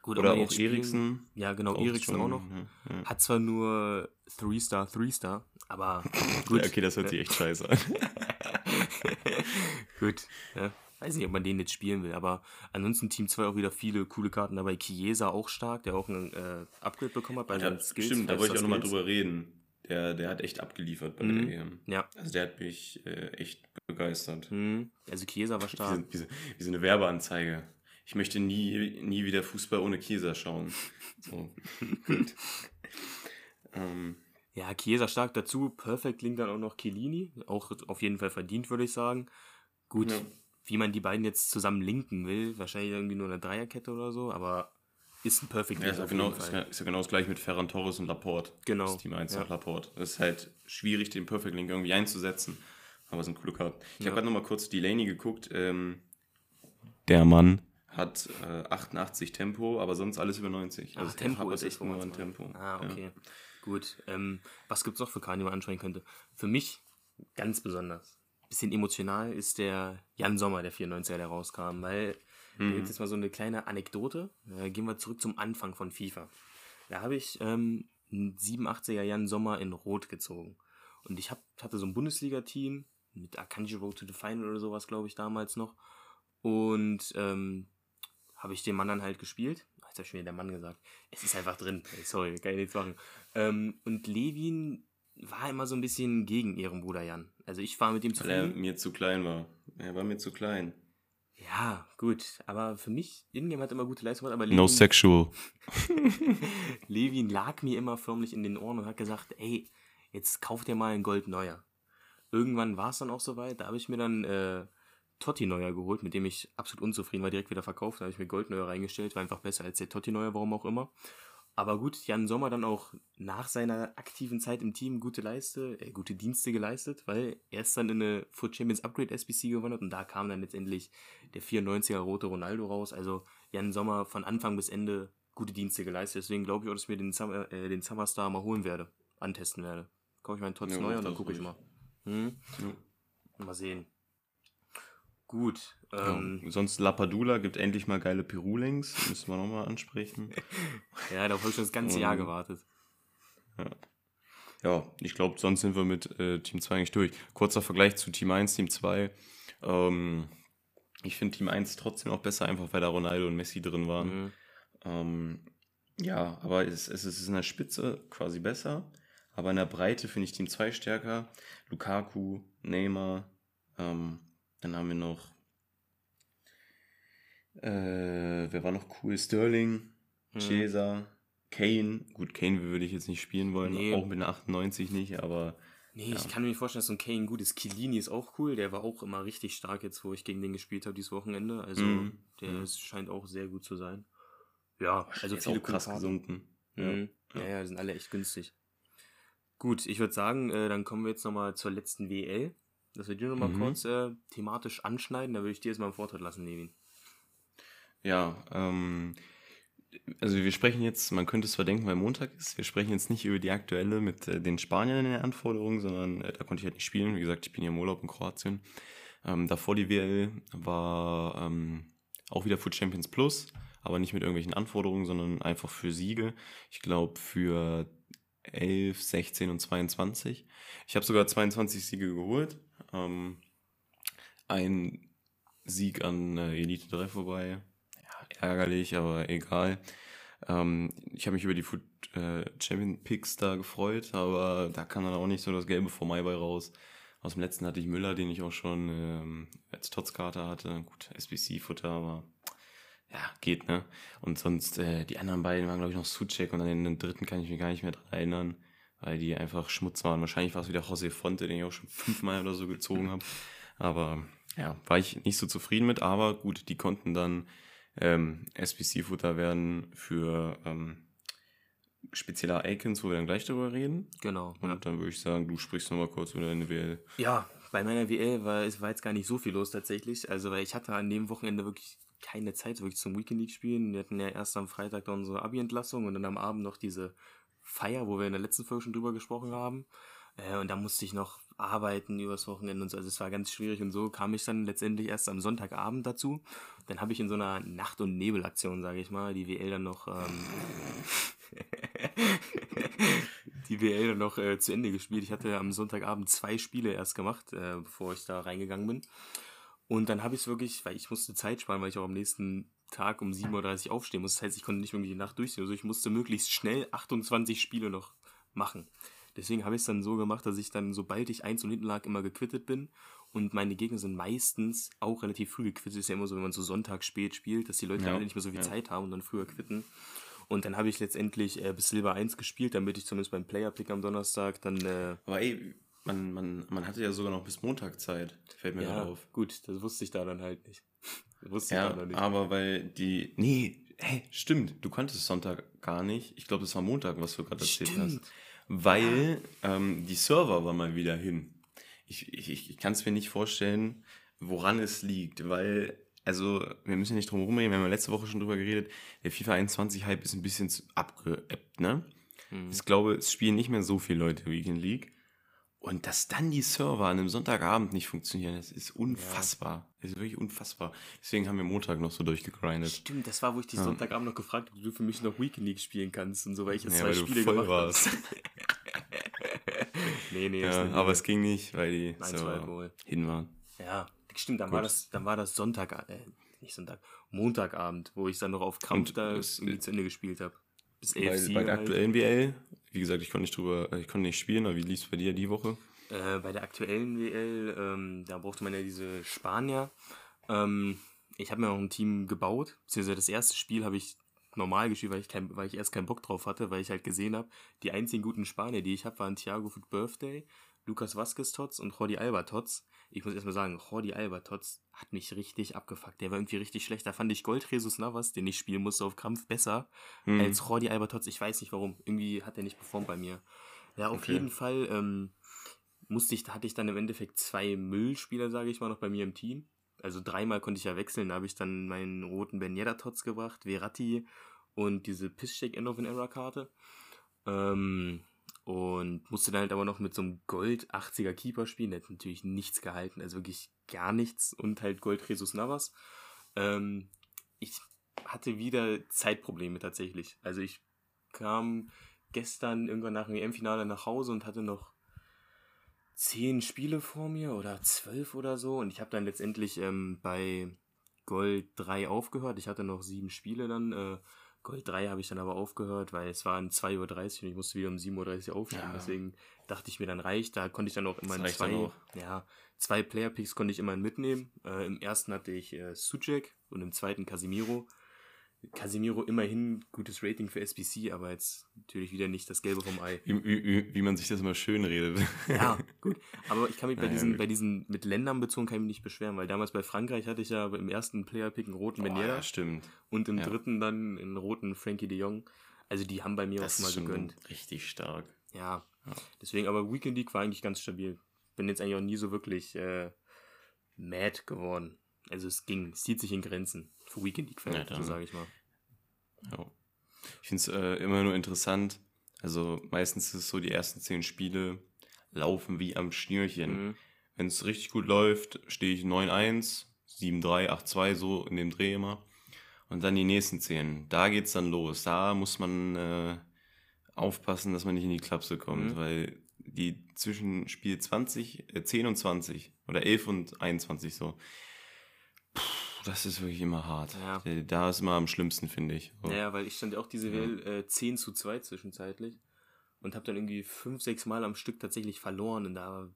Gut, Oder auch Eriksen. Ja, genau, Eriksen auch noch. Ja, ja. Hat zwar nur 3-Star, 3-Star, aber (laughs) gut. Okay, das hört sich echt scheiße an. (laughs) Gut, ja. Weiß nicht, ob man den jetzt spielen will, aber ansonsten Team 2 auch wieder viele coole Karten dabei. Chiesa auch stark, der auch ein äh, Upgrade bekommen hat bei Ja, seinen Skills. stimmt, da wollte ich auch nochmal drüber reden. Der, der hat echt abgeliefert bei Mhm. der EM. Ja. Also der hat mich äh, echt begeistert. Mhm. Also Chiesa war stark. wie, so, wie so eine Werbeanzeige. Ich möchte nie, nie wieder Fußball ohne Chiesa schauen. (laughs) So. Ähm, Ja, Chiesa stark dazu. Perfekt linkt dann auch noch Chiellini. Auch auf jeden Fall verdient, würde ich sagen. Gut, Ja. Wie man die beiden jetzt zusammen linken will, wahrscheinlich irgendwie nur eine Dreierkette oder so, aber ist ein Perfect ja, Link ist, ja genau, ist, ja, ist ja genau das gleiche mit Ferran Torres und Laporte. Genau, Das Team 1 ja. nach Laporte. Es ist halt schwierig, den Perfect Link irgendwie einzusetzen. Aber es sind coole Karten. Ich Ja. habe gerade nochmal kurz Delaney geguckt. Ähm, der Mann hat äh, 88 Tempo, aber sonst alles über 90. Ah, Also Tempo Tempo ist echt nur ein Tempo. Ah, Ja. okay. Gut. Ähm, was gibt's noch für Karten, die man ansprechen könnte? Für mich ganz besonders. Bisschen emotional ist der Jan Sommer, der 94er, der rauskam, weil da Mhm. gibt jetzt mal so eine kleine Anekdote. Da gehen wir zurück zum Anfang von FIFA. Da habe ich ähm, einen 87er Jan Sommer in Rot gezogen. Und ich hab, hatte so ein Bundesliga-Team mit Akanji Road to the Final oder sowas, glaube ich, damals noch. Und ähm, habe ich den Mann dann halt gespielt. Jetzt habe ich schon wieder der Mann gesagt. Es ist einfach drin. Sorry, kann ich nichts machen. Ähm, und Levin war immer so ein bisschen gegen ihren Bruder Jan. Also ich war mit ihm Weil er mir zu klein war. Er war mir zu klein. Ja, gut. Aber für mich, Ingame hat immer gute Leistung gemacht, aber No sexual. (laughs) Levin lag mir immer förmlich in den Ohren und hat gesagt, ey, jetzt kauf dir mal ein Gold neuer. Irgendwann war es dann auch soweit, da habe ich mir dann äh, Totti neuer geholt, mit dem ich absolut unzufrieden war, direkt wieder verkauft. Da habe ich mir Gold neuer reingestellt, war einfach besser als der Totti neuer, warum auch immer. Aber gut, Jan Sommer dann auch nach seiner aktiven Zeit im Team gute Leiste, äh, gute Dienste geleistet, weil er ist dann in eine Foot Champions Upgrade SBC gewandert und da kam dann letztendlich der 94er rote Ronaldo raus. Also Jan Sommer von Anfang bis Ende gute Dienste geleistet. Deswegen glaube ich auch, dass ich mir den, Summer, äh, den Summer Star mal holen werde, antesten werde. Kaufe ich meinen Tots Ja, neu und dann gucke ich mal. Hm? Ja. Mal sehen. Gut. Ähm, ja. Sonst Lapadula gibt endlich mal geile Pirulinks. Müssen wir nochmal ansprechen. (laughs) ja, darauf habe ich schon das ganze Ähm, Jahr gewartet. Ja, ich glaube, sonst sind wir mit äh, Team 2 eigentlich durch. Kurzer Vergleich zu Team 1, Team 2. Ähm, ich finde Team 1 trotzdem auch besser, einfach weil da Ronaldo und Messi drin waren. Mhm. Ähm, ja, aber es, es ist in der Spitze quasi besser. Aber in der Breite finde ich Team 2 stärker. Lukaku, Neymar, ähm, dann haben wir noch, äh, wer war noch cool? Sterling, Mhm. Chiesa, Kane. Gut, Kane würde ich jetzt nicht spielen wollen, Nee. auch mit einer 98 nicht, aber Nee, Ja. ich kann mir nicht vorstellen, dass so ein Kane gut ist. Kilini ist auch cool, der war auch immer richtig stark jetzt, wo ich gegen den gespielt habe dieses Wochenende. Also Mhm. der Mhm. scheint auch sehr gut zu sein. Ja, also viele auch krass Karten. gesunken. Mhm. Ja, ja, die sind alle echt günstig. Gut, ich würde sagen, äh, dann kommen wir jetzt nochmal zur letzten WL. Dass wir die nochmal Mhm. kurz äh, thematisch anschneiden. Da würde ich dir jetzt mal einen Vortritt lassen, Levin. Ja, ähm, also wir sprechen jetzt, man könnte es zwar denken, weil Montag ist, wir sprechen jetzt nicht über die aktuelle mit äh, den Spaniern in den Anforderungen, sondern äh, da konnte ich halt nicht spielen. Wie gesagt, ich bin ja im Urlaub in Kroatien. Ähm, davor die WL war ähm, auch wieder Food Champions Plus, aber nicht mit irgendwelchen Anforderungen, sondern einfach für Siege. Ich glaube für 11, 16 und 22. Ich habe sogar 22 Siege geholt. Ähm, ein Sieg an äh, Elite 3 vorbei. Ja, ärgerlich, aber egal. Ähm, ich habe mich über die Food äh, Champion Picks da gefreut, aber da kam dann auch nicht so das Gelbe vor Mai bei raus. Aus dem letzten hatte ich Müller, den ich auch schon ähm, als Totzkarte hatte. Gut, SBC-Futter, aber ja, geht, ne? Und sonst, äh, die anderen beiden waren, glaube ich, noch Suchek und an den dritten kann ich mich gar nicht mehr dran erinnern, weil die einfach Schmutz waren. Wahrscheinlich war es wieder José Fonte, den ich auch schon fünfmal oder so gezogen habe. Aber ja, war ich nicht so zufrieden mit, aber gut, die konnten dann ähm, SPC-Futter werden für ähm, spezielle Icons, wo wir dann gleich drüber reden. Genau. Und Ja. dann würde ich sagen, du sprichst nochmal kurz über deine WL. Ja, bei meiner WL war, es war jetzt gar nicht so viel los tatsächlich. Also, weil ich hatte an dem Wochenende wirklich keine Zeit wirklich zum Weekend League spielen. Wir hatten ja erst am Freitag dann unsere Abi-Entlassung und dann am Abend noch diese Feier, wo wir in der letzten Folge schon drüber gesprochen haben. Äh, und da musste ich noch arbeiten übers Wochenende und so. Also es war ganz schwierig und so kam ich dann letztendlich erst am Sonntagabend dazu. Dann habe ich in so einer Nacht- und Nebelaktion, sage ich mal, die WL dann noch ähm, (laughs) die WL dann noch äh, zu Ende gespielt. Ich hatte am Sonntagabend zwei Spiele erst gemacht, äh, bevor ich da reingegangen bin. Und dann habe ich es wirklich, weil ich musste Zeit sparen, weil ich auch am nächsten Tag um 7.30 Uhr aufstehen muss. Das heißt, ich konnte nicht irgendwie die Nacht durchziehen. Also ich musste möglichst schnell 28 Spiele noch machen. Deswegen habe ich es dann so gemacht, dass ich dann, sobald ich eins und hinten lag, immer gequittet bin. Und meine Gegner sind meistens auch relativ früh gequittet. Ist ja immer so, wenn man so Sonntag spät spielt, dass die Leute Ja, nicht mehr so viel ja. Zeit haben und dann früher quitten. Und dann habe ich letztendlich äh, bis Silber 1 gespielt, damit ich zumindest beim Player-Pick am Donnerstag dann äh, Aber ey, man, man, man hatte ja sogar noch bis Montag Zeit. Fällt mir ja, gerade auf. gut, das wusste ich da dann halt nicht. Wusste ich Ja, da noch nicht. aber weil die. Nee, hey, stimmt. Du konntest Sonntag gar nicht. Ich glaube, das war Montag, was du gerade erzählt Stimmt. hast. Weil ähm, die Server waren mal wieder hin. Ich, ich, ich kann es mir nicht vorstellen, woran es liegt, weil. Also, wir müssen ja nicht drum herum reden, wir haben ja letzte Woche schon drüber geredet. Der FIFA 21 Hype ist ein bisschen abgeebbt, ne? Mhm. Ich glaube, es spielen nicht mehr so viele Leute Weekend League. Und dass dann die Server an einem Sonntagabend nicht funktionieren, das ist unfassbar. Das ist wirklich unfassbar. Deswegen haben wir Montag noch so durchgegrindet. Stimmt, das war, wo ich dich Ja. Sonntagabend noch gefragt habe, ob du für mich noch Weekend League spielen kannst und so, weil ich jetzt Ja, zwei weil du Spiele voll gemacht habe. warst. (laughs) nee, nee, Ja, aber es ging nicht, weil die Nein, Server hin waren. Ja, stimmt, dann Gut. war das, dann war das Sonntag, äh, nicht Sonntag, Montagabend, wo ich dann noch auf Krampf Und da es- zu Ende gespielt habe. Bis Bei, elf bei der aktuellen WL, wie gesagt, ich konnte nicht drüber, ich konnte nicht spielen, aber wie lief es bei dir die Woche? Äh, bei der aktuellen WL, ähm, da brauchte man ja diese Spanier. Ähm, ich habe mir auch ein Team gebaut, beziehungsweise das erste Spiel habe ich normal gespielt, weil ich, kein, weil ich erst keinen Bock drauf hatte, weil ich halt gesehen habe, die einzigen guten Spanier, die ich habe, waren Thiago Foot Birthday, Lukas Vasquez Tots und Jordi Alba Tots. Ich muss erstmal sagen, Jordi Alba Tots hat mich richtig abgefuckt. Der war irgendwie richtig schlecht. Da fand ich Gold Jesus Navas, den ich spielen musste auf Krampf, besser Hm. als Jordi Alba Tots. Ich weiß nicht warum. Irgendwie hat er nicht performt bei mir. Ja, auf Okay. jeden Fall ähm, musste ich, hatte ich dann im Endeffekt zwei Müllspieler, sage ich mal, noch bei mir im Team. Also dreimal konnte ich ja wechseln. Da habe ich dann meinen roten Ben Yedda Tots gebracht, Verratti und diese Pisscheck End of an Era Karte. Ähm, und musste dann halt aber noch mit so einem Gold 80er Keeper spielen. Der hat natürlich nichts gehalten, also wirklich gar nichts. Und halt Gold Jesus Navas. Ähm, ich hatte wieder Zeitprobleme tatsächlich. Also ich kam gestern irgendwann nach dem EM-Finale nach Hause und hatte noch zehn Spiele vor mir oder zwölf oder so. Und ich habe dann letztendlich ähm, bei Gold 3 aufgehört. Ich hatte noch sieben Spiele dann. Äh, Gold 3 habe ich dann aber aufgehört, weil es waren 2.30 Uhr und ich musste wieder um 7.30 Uhr aufstehen. Ja. Deswegen dachte ich mir, dann reicht. Da konnte ich dann auch immer reicht zwei, auch. ja, zwei Player-Picks konnte ich immer mitnehmen. Äh, Im ersten hatte ich äh, Suchek und im zweiten Casimiro. Casimiro immerhin gutes Rating für SBC, aber jetzt natürlich wieder nicht das Gelbe vom Ei. Wie, wie, man sich das immer schön redet. (laughs) Ja, gut. Aber ich kann mich bei Naja, diesen, gut. bei diesen mit Ländern bezogen kann ich mich nicht beschweren, weil damals bei Frankreich hatte ich ja im ersten Player-Pick einen roten Beneda ja, stimmt. und im ja. dritten dann einen roten Frankie de Jong. Also die haben bei mir Das auch mal gegönnt. richtig stark. Ja. Ja. Deswegen, aber Weekend League war eigentlich ganz stabil. Bin jetzt eigentlich auch nie so wirklich äh, mad geworden. Also es ging, es zieht sich in Grenzen. Für Weekend League-Fans, Ja, so sage ich mal. Ja. Ich finde es äh, immer nur interessant. Also meistens ist es so, die ersten zehn Spiele laufen wie am Schnürchen. Mhm. Wenn es richtig gut läuft, stehe ich 9-1, 7-3, 8-2, so in dem Dreh immer. Und dann die nächsten zehn. Da geht's dann los. Da muss man äh, aufpassen, dass man nicht in die Klapse kommt, Mhm. weil die zwischen Spiel 20, äh, 10 und 20 oder 11 und 21 so. Das ist wirklich immer hart. Ja. Äh, Da ist immer am schlimmsten, finde ich. So. Ja, weil ich stand ja auch diese WL äh, 10 zu 2 zwischenzeitlich und habe dann irgendwie fünf, sechs Mal am Stück tatsächlich verloren und da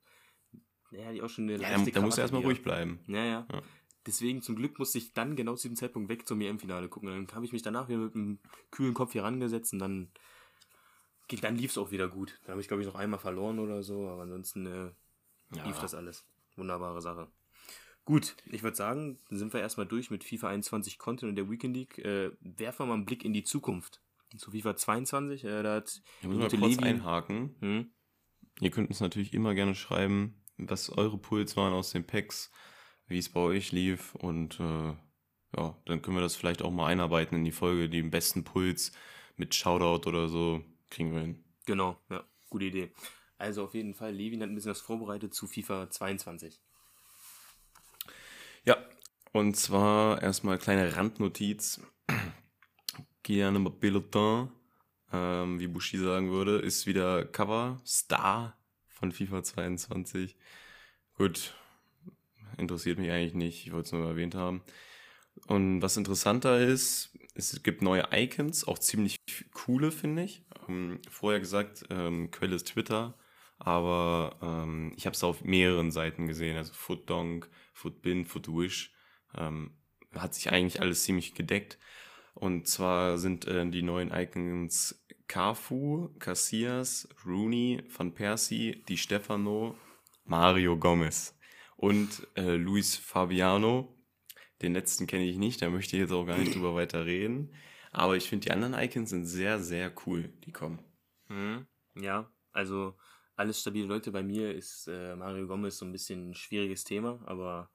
ja, die auch schon eine Ja, leichte da, da musst du erstmal ruhig bleiben. Ja, ja, Ja. Deswegen zum Glück musste ich dann genau zu diesem Zeitpunkt weg zum EM-Finale gucken. Dann habe ich mich danach wieder mit einem kühlen Kopf hier rangesetzt und dann, dann lief es auch wieder gut. Dann habe ich, glaube ich, noch einmal verloren oder so, aber ansonsten äh, lief das alles. Wunderbare Sache. Gut, ich würde sagen, sind wir erstmal durch mit FIFA 21 Content und der Weekend League. Äh, werfen wir mal einen Blick in die Zukunft. Zu FIFA 22, äh, da hat Da müssen wir kurz Levi- einhaken. Hm? Ihr könnt uns natürlich immer gerne schreiben, was eure Pools waren aus den Packs, wie es bei euch lief und äh, ja, dann können wir das vielleicht auch mal einarbeiten in die Folge, die besten Puls mit Shoutout oder so kriegen wir hin. Genau, ja, gute Idee. Also auf jeden Fall, Levin hat ein bisschen was vorbereitet zu FIFA 22. Ja, und zwar erstmal kleine Randnotiz. (clears throat) Guillaume Peloton, ähm, wie Bushi sagen würde, ist wieder Cover-Star von FIFA 22. Gut, interessiert mich eigentlich nicht, ich wollte es nur erwähnt haben. Und was interessanter ist, es gibt neue Icons, auch ziemlich coole, finde ich. Ähm, vorher gesagt, ähm, Quelle ist Twitter, aber ähm, ich habe es auf mehreren Seiten gesehen, also Footdonk, Footbin, Footwish. Ähm, hat sich eigentlich alles ziemlich gedeckt. Und zwar sind äh, die neuen Icons Cafu, Casillas, Rooney, Van Persie, Di Stefano, Mario Gomez und äh, Luis Fabiano. Den letzten kenne ich nicht, da möchte ich jetzt auch gar nicht drüber weiter reden. Aber ich finde, die anderen Icons sind sehr, sehr cool, die kommen. Mhm. Ja, also alles stabile Leute. Bei mir ist äh, Mario Gomez so ein bisschen ein schwieriges Thema, aber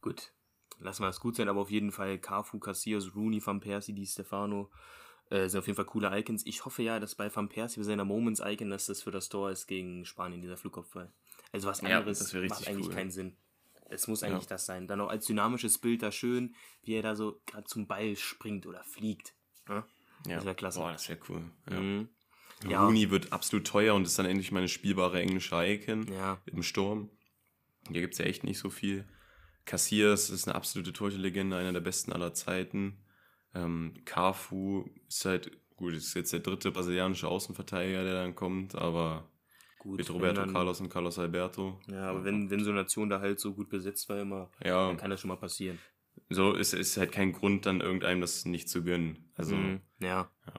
gut, lassen wir es gut sein. Aber auf jeden Fall Cafu, Casillas, Rooney, Van Persie, Di Stefano äh, sind auf jeden Fall coole Icons. Ich hoffe ja, dass bei Van Persie bei seiner Moments-Icon, dass das für das Tor ist gegen Spanien, dieser Flugkopfball. Also was Ja, anderes richtig macht eigentlich cool. keinen Sinn. Es muss eigentlich Ja. das sein. Dann auch als dynamisches Bild da schön, wie er da so gerade zum Ball springt oder fliegt. Ne? Ja. Das wär klasse. Boah, das wäre cool. Ja. Mhm. Ja. Rooney wird absolut teuer und ist dann endlich mal eine spielbare englische Icon Ja. im Sturm. Hier gibt es ja echt nicht so viel. Cassias ist eine absolute Torhüterlegende, einer der besten aller Zeiten. Ähm, Cafu ist halt, gut, ist jetzt der dritte brasilianische Außenverteidiger, der dann kommt, aber Gut. mit Roberto dann- Carlos und Carlos Alberto. Ja, aber wenn, wenn so eine Nation da halt so gut besetzt war immer, Ja, dann kann das schon mal passieren. so ist, ist halt kein Grund, dann irgendeinem das nicht zu gönnen. Also, Mhm, ja. ja.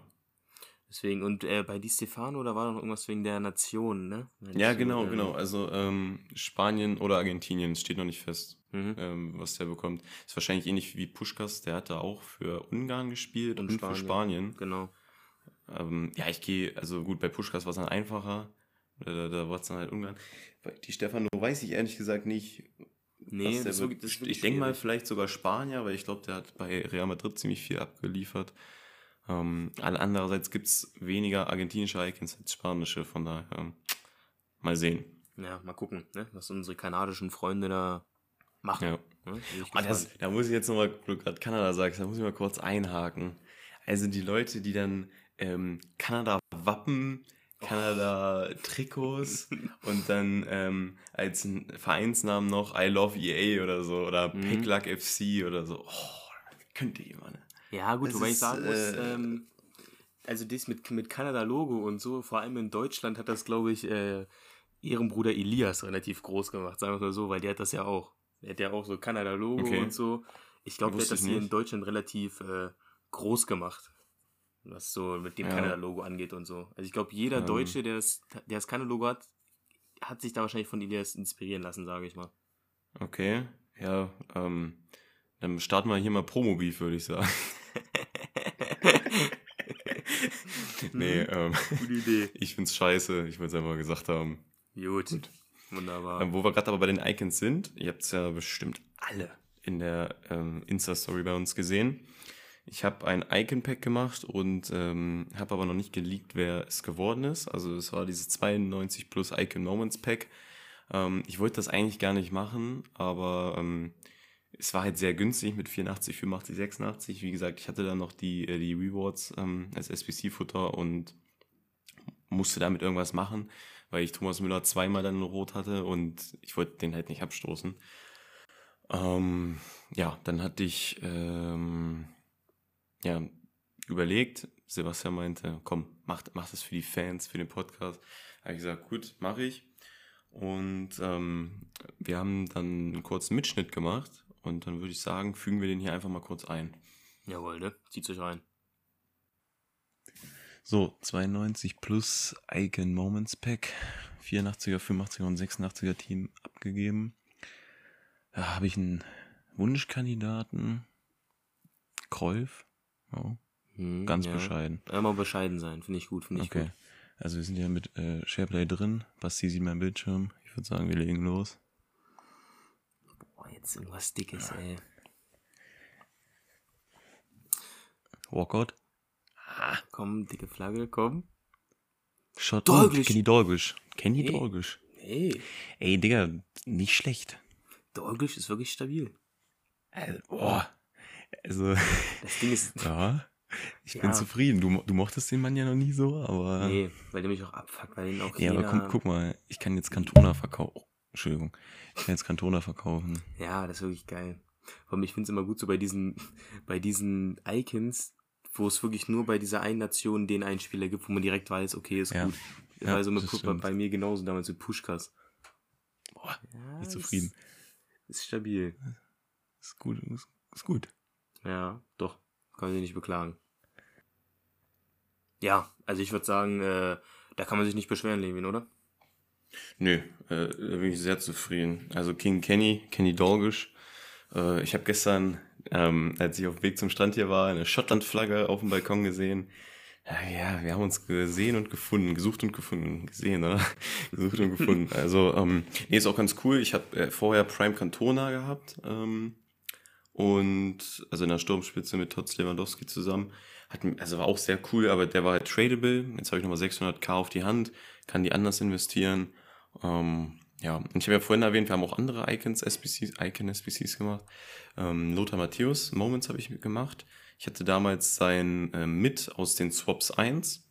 Deswegen, und äh, bei Di Stefano, da war noch irgendwas wegen der Nation, ne? Wenn ja, ich so, genau, ähm, genau. Also ähm, Spanien oder Argentinien, es steht noch nicht fest. Mhm. ähm, was der bekommt. Ist wahrscheinlich ähnlich wie Puschkas, der hat da auch für Ungarn gespielt und, Und für Spanien. Spanien. Genau. Ähm, ja, ich gehe, also gut, bei Puschkas war es dann einfacher. Da, da, da war es dann halt Ungarn. Bei Die Stefano weiß ich ehrlich gesagt nicht. Nee, das wird. wirklich, das ich denke mal vielleicht sogar Spanier, weil ich glaube, der hat bei Real Madrid ziemlich viel abgeliefert. Ähm, andererseits gibt es weniger argentinische Icons als spanische, von daher ähm, mal sehen. Ja, mal gucken, ne? was unsere kanadischen Freunde da machen. Ja. Ne? Ah, das, da muss ich jetzt nochmal, wo du gerade Kanada sagst, da muss ich mal kurz einhaken. Also die Leute, die dann ähm, Kanada-Wappen, Kanada-Trikots (laughs) und dann ähm, als ein Vereinsnamen noch I Love EA oder so oder Mhm. Pick Luck FC oder so. Oh, könnt ihr immer, ne? Ja, gut, wobei ich sagen muss, äh, ähm, also das mit, mit Kanada-Logo und so, vor allem in Deutschland hat das, glaube ich, äh, ihren Bruder Elias relativ groß gemacht, sagen wir mal so, weil der hat das ja auch. Der hat ja auch so Kanada-Logo Okay. und so. Ich glaube, der hat das hier in. Deutschland relativ äh, groß gemacht. Was so mit dem Ja. Kanada-Logo angeht und so. Also ich glaube, jeder Ähm. Deutsche, der das, der das Kanada-Logo hat, hat sich da wahrscheinlich von Elias inspirieren lassen, sage ich mal. Okay, ja, ähm, dann starten wir hier mal Promo-Beef, würde ich sagen. Nee, ähm, Gute Idee. (laughs) ich find's scheiße, ich wollte es einfach gesagt haben. Gut. Wunderbar. Ähm, wo wir gerade aber bei den Icons sind, ihr habt es ja bestimmt alle in der ähm, Insta-Story bei uns gesehen. Ich habe ein Icon-Pack gemacht und ähm, habe aber noch nicht geleakt, wer es geworden ist. Also es war dieses 92 plus Icon Moments Pack. Ähm, ich wollte das eigentlich gar nicht machen, aber ähm, es war halt sehr günstig mit 84, 85, 86. Wie gesagt, ich hatte dann noch die, äh, die Rewards ähm, als SPC-Futter und musste damit irgendwas machen, weil ich Thomas Müller zweimal dann in Rot hatte und ich wollte den halt nicht abstoßen. Ähm, ja, dann hatte ich ähm, ja, überlegt, Sebastian meinte, komm, mach, mach das für die Fans, für den Podcast. Habe ich gesagt, gut, mache ich. Und ähm, wir haben dann einen kurzen Mitschnitt gemacht und dann würde ich sagen, fügen wir den hier einfach mal kurz ein. Jawohl, ne? Zieht euch rein. So, 92 plus Icon Moments Pack. 84er, 85er und 86er Team abgegeben. Da habe ich einen Wunschkandidaten. Kreuf. Ja, Hm, ganz ja. bescheiden. Einmal bescheiden sein, finde ich gut, finde ich Okay. gut. Also wir sind ja mit äh, Shareplay drin. Basti sieht meinen Bildschirm. Ich würde sagen, wir legen los. Jetzt irgendwas Dickes, ey. Walkout. Komm, dicke Flagge, komm. Shot. Dalglish. Oh, Kenny Dalglish. Kenny Nee. Dorgisch. Nee, Ey, Digga, nicht schlecht. Dorgisch ist wirklich stabil. Äh, boah. Also, Das Ding ist. (laughs) ja. Ich Ja. bin zufrieden. Du, du mochtest den Mann ja noch nie so, aber. Nee, weil der mich auch abfuckt, weil den auch Ja, aber guck, guck mal, ich kann jetzt Cantona verkaufen. Entschuldigung. Ich kann jetzt Cantona verkaufen. Ja, das ist wirklich geil. Vor ich finde es immer gut so bei diesen, bei diesen Icons, wo es wirklich nur bei dieser einen Nation den einen Spieler gibt, wo man direkt weiß, okay, ist Ja. gut. Ja, war so mit, stimmt. bei mir genauso damals mit Pushkas. Boah, Ja, nicht ist- zufrieden. Ist stabil. Ist gut, ist, ist gut. Ja, doch. Kann man sich nicht beklagen. Ja, also ich würde sagen, äh, da kann man sich nicht beschweren, Levin, oder? Nö, äh, da bin ich sehr zufrieden. Also King Kenny, Kenny Dorgisch. Äh, ich habe gestern, ähm, als ich auf dem Weg zum Strand hier war, eine Schottland-Flagge auf dem Balkon gesehen. Ja, wir haben uns gesehen und gefunden, gesucht und gefunden, gesehen, oder? (laughs) gesucht und gefunden. (laughs) Also, ähm, nee, ist auch ganz cool. Ich habe äh, vorher Prime Cantona gehabt ähm, und also in der Sturmspitze mit Tots Lewandowski zusammen. Hat, also war auch sehr cool, aber der war halt tradable. Jetzt habe ich nochmal 600k auf die Hand, kann die anders investieren. Ähm, ja, und ich habe ja vorhin erwähnt, wir haben auch andere Icons, SBCs, Icon-SBCs gemacht. Ähm, Lothar Matthäus, Moments habe ich gemacht. Ich hatte damals sein äh, Mit aus den Swaps 1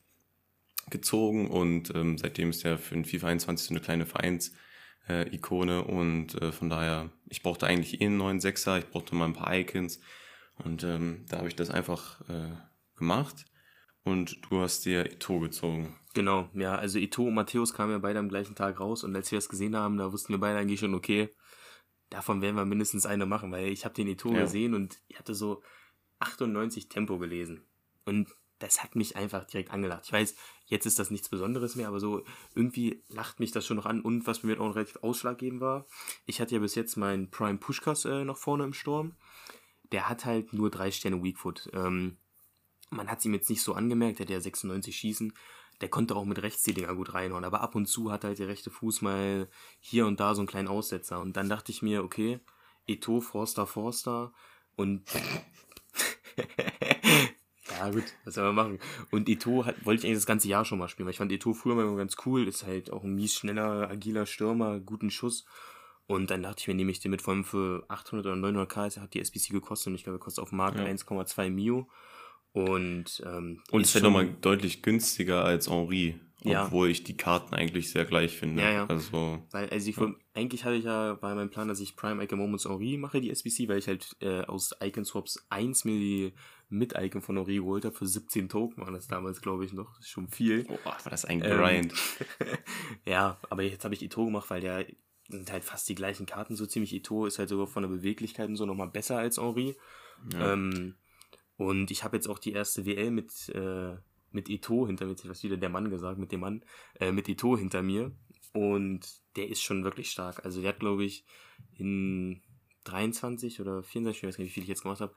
gezogen und ähm, seitdem ist er für den FIFA 21 so eine kleine Vereins-Ikone und äh, von daher, ich brauchte eigentlich eh einen neuen Sechser, ich brauchte mal ein paar Icons und ähm, da habe ich das einfach äh, gemacht und du hast dir Ito gezogen. Genau, ja, also Ito und Matthäus kamen ja beide am gleichen Tag raus und als wir das gesehen haben, da wussten wir beide eigentlich schon, okay, davon werden wir mindestens eine machen, weil ich habe den Ito Ja. gesehen und ich hatte so 98 Tempo gelesen und das hat mich einfach direkt angelacht. Ich weiß, jetzt ist das nichts Besonderes mehr, aber so irgendwie lacht mich das schon noch an und was mir auch relativ ausschlaggebend war, ich hatte ja bis jetzt meinen Prime Pushkas äh, noch vorne im Sturm, der hat halt nur drei Sterne Weakfoot. Ähm, man hat es ihm jetzt nicht so angemerkt, der hat ja 96 schießen. Der konnte auch mit rechts die Dinger gut reinhauen, aber ab und zu hat halt der rechte Fuß mal hier und da so einen kleinen Aussetzer. Und dann dachte ich mir, okay, Eto, Forster, Forster und. (laughs) ja, gut, was soll man machen? Und Eto hat, wollte ich eigentlich das ganze Jahr schon mal spielen, weil ich fand Eto früher mal immer ganz cool, ist halt auch ein mies schneller, agiler Stürmer, guten Schuss. Und dann dachte ich mir, nehme ich den mit, vor allem für 800 oder 900k, hat die SBC gekostet und ich glaube, er kostet auf dem Markt Ja. 1,2 Mio. Und, ähm, Und ist schon- nochmal deutlich günstiger als Henri, Ja. obwohl ich die Karten eigentlich sehr gleich finde. Ja, ja. Also, Weil, also ich wollt, eigentlich hatte ich ja, war mein Plan, dass ich Prime Icon Moments Henri mache, die SBC, weil ich halt äh, aus Icon Swaps 1 mir die Mit-Icon von Henri geholt habe für 17 Token, war das damals, glaube ich, noch. Das ist schon viel. boah, war das ein Ähm, Grind. (laughs) ja, aber jetzt habe ich Ito gemacht, weil der sind halt fast die gleichen Karten, so ziemlich. Ito ist halt sogar von der Beweglichkeit und so nochmal besser als Henri. Ja. Ähm, und ich habe jetzt auch die erste WL mit, äh, mit Ito hinter mir, jetzt was wieder der Mann gesagt, mit dem Mann, äh, mit Ito hinter mir. Und der ist schon wirklich stark. Also der hat, glaube ich, in 23 oder 24, ich weiß gar nicht, wie viel ich jetzt gemacht habe,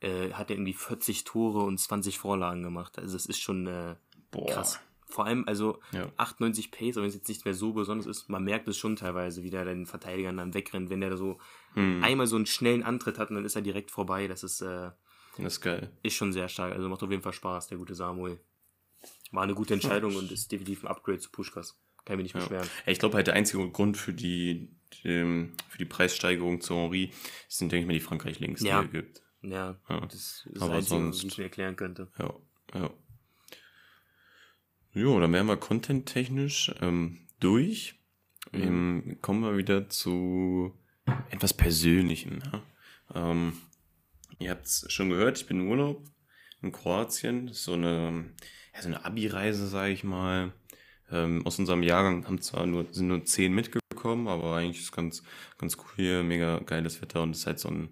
äh, hat er irgendwie 40 Tore und 20 Vorlagen gemacht. Also es ist schon äh, Boah. krass. Vor allem, also Ja. 98 Pace, aber wenn es jetzt nicht mehr so besonders ist, man merkt es schon teilweise, wie der den Verteidigern dann wegrennt, wenn der da so Hm, einmal so einen schnellen Antritt hat und dann ist er direkt vorbei. Das ist, äh, das ist geil. ist schon sehr stark. Also macht auf jeden Fall Spaß, der gute Samuel. War eine gute Entscheidung und ist definitiv ein Upgrade zu Pushkas. Kann mich nicht Ja. beschweren. Ich glaube halt der einzige Grund für die, die für die Preissteigerung zu Henri sind, denke ich mal, die Frankreich-Links, Ja. die er gibt. Ja, Ja. das ist das Aber Einzige, was sonst- ich mir erklären könnte. Ja, ja. Jo, dann wären wir content-technisch ähm, durch. Mhm. Ähm, kommen wir wieder zu etwas Persönlichem. Ja? Ähm, ihr habt es schon gehört, ich bin im Urlaub in Kroatien. Das ist so eine, ja, so eine Abi-Reise, sage ich mal. Ähm, aus unserem Jahrgang haben zwar nur, sind nur zehn mitgekommen, aber eigentlich ist ganz, ganz cool hier, mega geiles Wetter und es ist halt so ein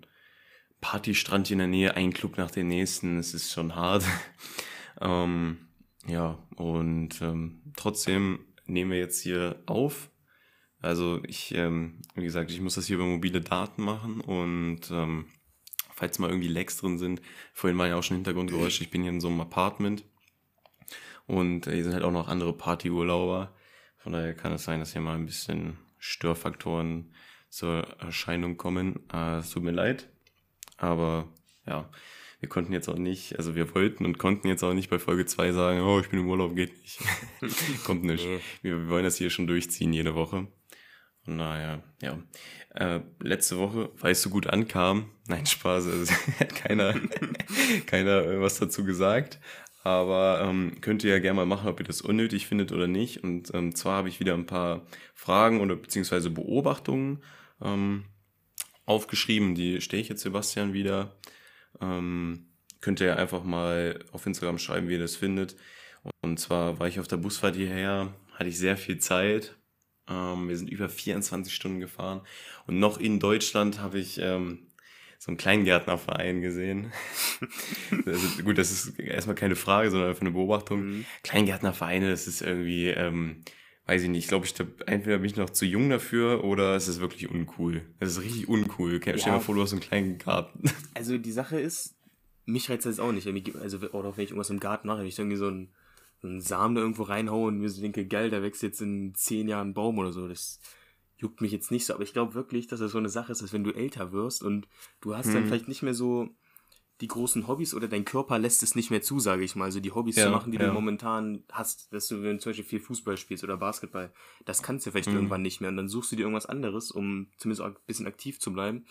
Partystrand hier in der Nähe, ein Club nach dem nächsten, es ist schon hart. (laughs) ähm, ja, und ähm, trotzdem nehmen wir jetzt hier auf. Also ich, ähm, wie gesagt, ich muss das hier über mobile Daten machen und ähm, falls mal irgendwie Lags drin sind, vorhin waren ja auch schon Hintergrundgeräusche, ich bin hier in so einem Apartment und äh, hier sind halt auch noch andere Partyurlauber. Von daher kann es sein, dass hier mal ein bisschen Störfaktoren zur Erscheinung kommen. Äh, es tut mir leid, aber ja, wir konnten jetzt auch nicht, also wir wollten und konnten jetzt auch nicht bei Folge 2 sagen, oh, ich bin im Urlaub, geht nicht. (laughs) Kommt nicht. Wir wollen das hier schon durchziehen jede Woche. Naja, ja. Äh, letzte Woche, weil es so gut ankam, (laughs) nein, Spaß, also (laughs) hat keiner, (laughs) keiner äh, was dazu gesagt. Aber ähm, könnt ihr ja gerne mal machen, ob ihr das unnötig findet oder nicht. Und ähm, zwar habe ich wieder ein paar Fragen oder beziehungsweise Beobachtungen ähm, aufgeschrieben. Die stehe ich jetzt Sebastian wieder. Ähm, könnt ihr ja einfach mal auf Instagram schreiben, wie ihr das findet. Und zwar war ich auf der Busfahrt hierher, hatte ich sehr viel Zeit. Ähm, wir sind über 24 Stunden gefahren. Und noch in Deutschland habe ich ähm, so einen Kleingärtnerverein gesehen. (laughs) also, gut, das ist erstmal keine Frage, sondern einfach eine Beobachtung. Mhm. Kleingärtnervereine, das ist irgendwie, ähm, weiß ich nicht, ich glaube, ich, glaub, entweder bin ich noch zu jung dafür oder es ist wirklich uncool. Es ist richtig uncool. Stell dir Ja. mal vor, du hast so einen kleinen Garten. Also die Sache ist, mich reizt das auch nicht. Also, oder auch wenn ich irgendwas im Garten mache, wenn ich irgendwie so einen, einen Samen da irgendwo reinhaue und mir so denke, geil, da wächst jetzt in zehn Jahren Baum oder so. Das juckt mich jetzt nicht so. Aber ich glaube wirklich, dass das so eine Sache ist, dass wenn du älter wirst und du hast dann Mhm. vielleicht nicht mehr so die großen Hobbys oder dein Körper lässt es nicht mehr zu, sage ich mal. Also die Hobbys Ja, zu machen, die ja. du momentan hast, dass du, wenn du zum Beispiel viel Fußball spielst oder Basketball, das kannst du vielleicht Mhm. irgendwann nicht mehr. Und dann suchst du dir irgendwas anderes, um zumindest auch ein bisschen aktiv zu bleiben.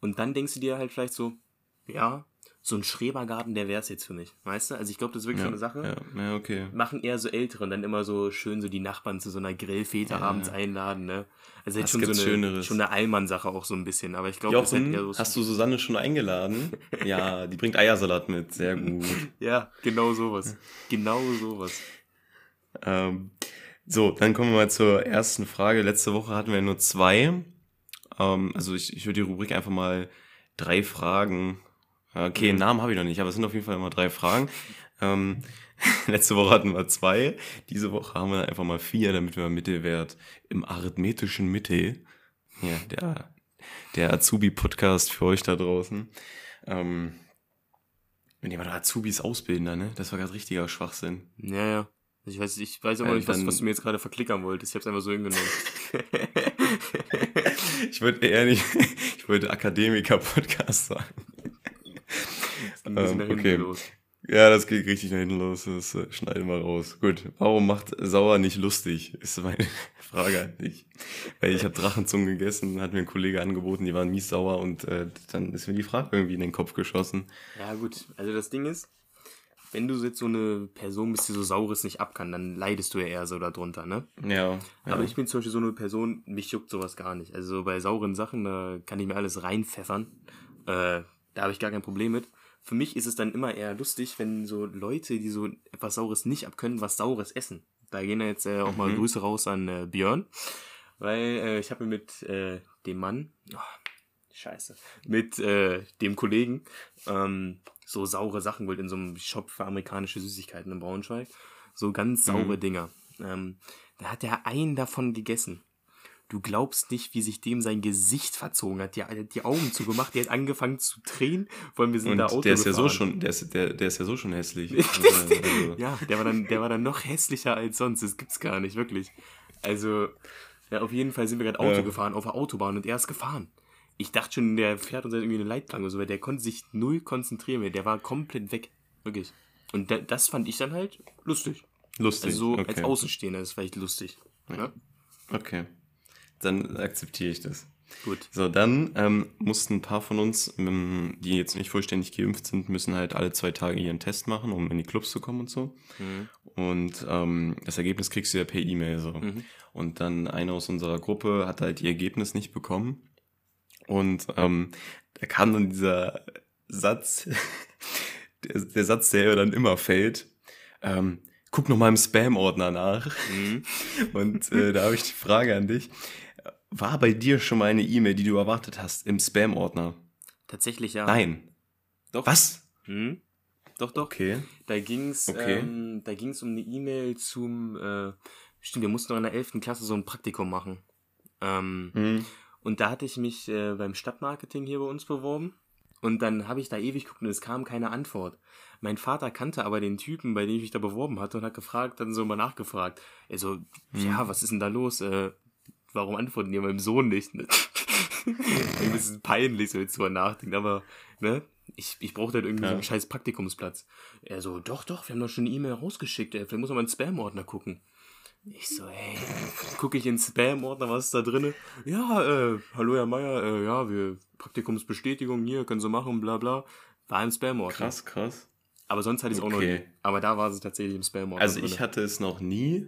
Und dann denkst du dir halt vielleicht so, ja, so ein Schrebergarten, der wäre es jetzt für mich. Weißt du? Also ich glaube, das ist wirklich so ja, eine Sache. Ja, ja, okay. Machen eher so Ältere und dann immer so schön so die Nachbarn zu so einer Grillfete Ja. abends einladen, ne? Also jetzt schon so eine, Schöneres? schon eine Allmann-Sache auch so ein bisschen. Aber ich glaube, das halt eher so. hast du Susanne schon eingeladen? (laughs) ja, die bringt Eiersalat mit. Sehr gut. Ja, genau sowas. Genau sowas. Ähm, so, dann kommen wir mal zur ersten Frage. Letzte Woche hatten wir nur zwei. Ähm, also ich, ich würde die Rubrik einfach mal drei Fragen. Okay, Mhm. Namen habe ich noch nicht, aber es sind auf jeden Fall immer drei Fragen. Ähm, (laughs) letzte Woche hatten wir zwei. Diese Woche haben wir einfach mal vier, damit wir Mittelwert im arithmetischen Mittel. Ja, der, der Azubi-Podcast für euch da draußen. Ähm, wenn jemand Azubis ausbilden, dann, ne? Das war gerade richtiger Schwachsinn. Ja, ja. Ich weiß, ich weiß aber Äh, nicht, was, was du mir jetzt gerade verklickern wolltest. Ich hab's einfach so hingenommen. (laughs) Ich wollte eher nicht, (laughs) ich wollte Akademiker-Podcast sagen. Ähm, okay. los. Ja, das geht richtig nach hinten los. Das äh, schneiden wir raus. Gut. Warum macht Sauer nicht lustig? (laughs) Ist meine Frage an dich. Weil ich habe Drachenzungen gegessen, hat mir ein Kollege angeboten, die waren mies sauer und äh, dann ist mir die Frage irgendwie in den Kopf geschossen. Ja, gut. Also das Ding ist, wenn du jetzt so eine Person bist, die so Saures nicht ab kann, dann leidest du ja eher so darunter, ne? Ja. ja. Aber ich bin zum Beispiel so eine Person, mich juckt sowas gar nicht. Also bei sauren Sachen, da kann ich mir alles reinpfeffern. Äh, da habe ich gar kein Problem mit. Für mich ist es dann immer eher lustig, wenn so Leute, die so etwas Saures nicht abkönnen, was Saures essen. Da gehen ja jetzt äh, auch mal Mhm. Grüße raus an äh, Björn. Weil äh, ich habe mir mit äh, dem Mann, oh, scheiße, mit äh, dem Kollegen ähm, so saure Sachen geholt in so einem Shop für amerikanische Süßigkeiten in Braunschweig. So ganz saure Mhm. Dinger. Ähm, da hat er einen davon gegessen. Du glaubst nicht, wie sich dem sein Gesicht verzogen hat. Der hat die Augen zugemacht, der hat angefangen zu vor allem wir sind Und da Auto der ist ja so schon, der ist, der, der ist ja so schon hässlich. (laughs) also, Ja, der war dann, der war dann noch hässlicher als sonst. Das gibt's gar nicht, wirklich. Also, ja, auf jeden Fall sind wir gerade Auto Ja. gefahren auf der Autobahn und er ist gefahren. Ich dachte schon, der fährt uns irgendwie eine Leitplanke oder so, weil der konnte sich null konzentrieren mehr. Der war komplett weg. Wirklich. Und da, das fand ich dann halt lustig. lustig. Also so okay. als Außenstehender ist vielleicht lustig. Ja? Okay. Dann akzeptiere ich das. Gut. So, dann ähm, mussten ein paar von uns, ähm, die jetzt nicht vollständig geimpft sind, müssen halt alle zwei Tage ihren Test machen, um in die Clubs zu kommen und so. Mhm. Und ähm, das Ergebnis kriegst du ja per E-Mail so. Mhm. Und dann einer aus unserer Gruppe hat halt ihr Ergebnis nicht bekommen. Und ähm, da kam dann dieser Satz, (laughs) der, der Satz, der ja dann immer fällt. Ähm, guck noch mal im Spam-Ordner nach. Mhm. (laughs) Und äh, da habe ich die Frage an dich. War bei dir schon mal eine E-Mail, die du erwartet hast, im Spam-Ordner? Tatsächlich ja. Nein. Doch. Was? Mhm. Doch, doch. Okay. Da ging's, Okay. ähm, da ging's um eine E-Mail zum, äh, stimmt, wir mussten noch in der 11. Klasse so ein Praktikum machen. Ähm, Mhm. und da hatte ich mich äh, beim Stadtmarketing hier bei uns beworben. Und dann habe ich da ewig geguckt und es kam keine Antwort. Mein Vater kannte aber den Typen, bei dem ich mich da beworben hatte und hat gefragt, dann so mal nachgefragt. Er so, ja, was ist denn da los? Äh, warum antworten die meinem Sohn nicht? Ne? (laughs) ein bisschen peinlich, so jetzt drüber nachdenken, aber, ne? Ich, ich brauche halt irgendwie Ja. so einen scheiß Praktikumsplatz. Er so, doch, doch, wir haben doch schon eine E-Mail rausgeschickt, ey. Vielleicht muss man mal in den Spam-Ordner gucken. Ich so, ey, gucke ich in den Spam-Ordner, was ist da drin? Ja, äh, hallo Herr Meier, äh, ja, wir, Praktikumsbestätigung hier, können Sie machen, bla bla. War im Spam-Ordner. Krass, krass. Aber sonst hatte ich es auch noch Okay. nie. Aber da war sie tatsächlich im Spam-Ordner. Also drin. ich hatte es noch nie.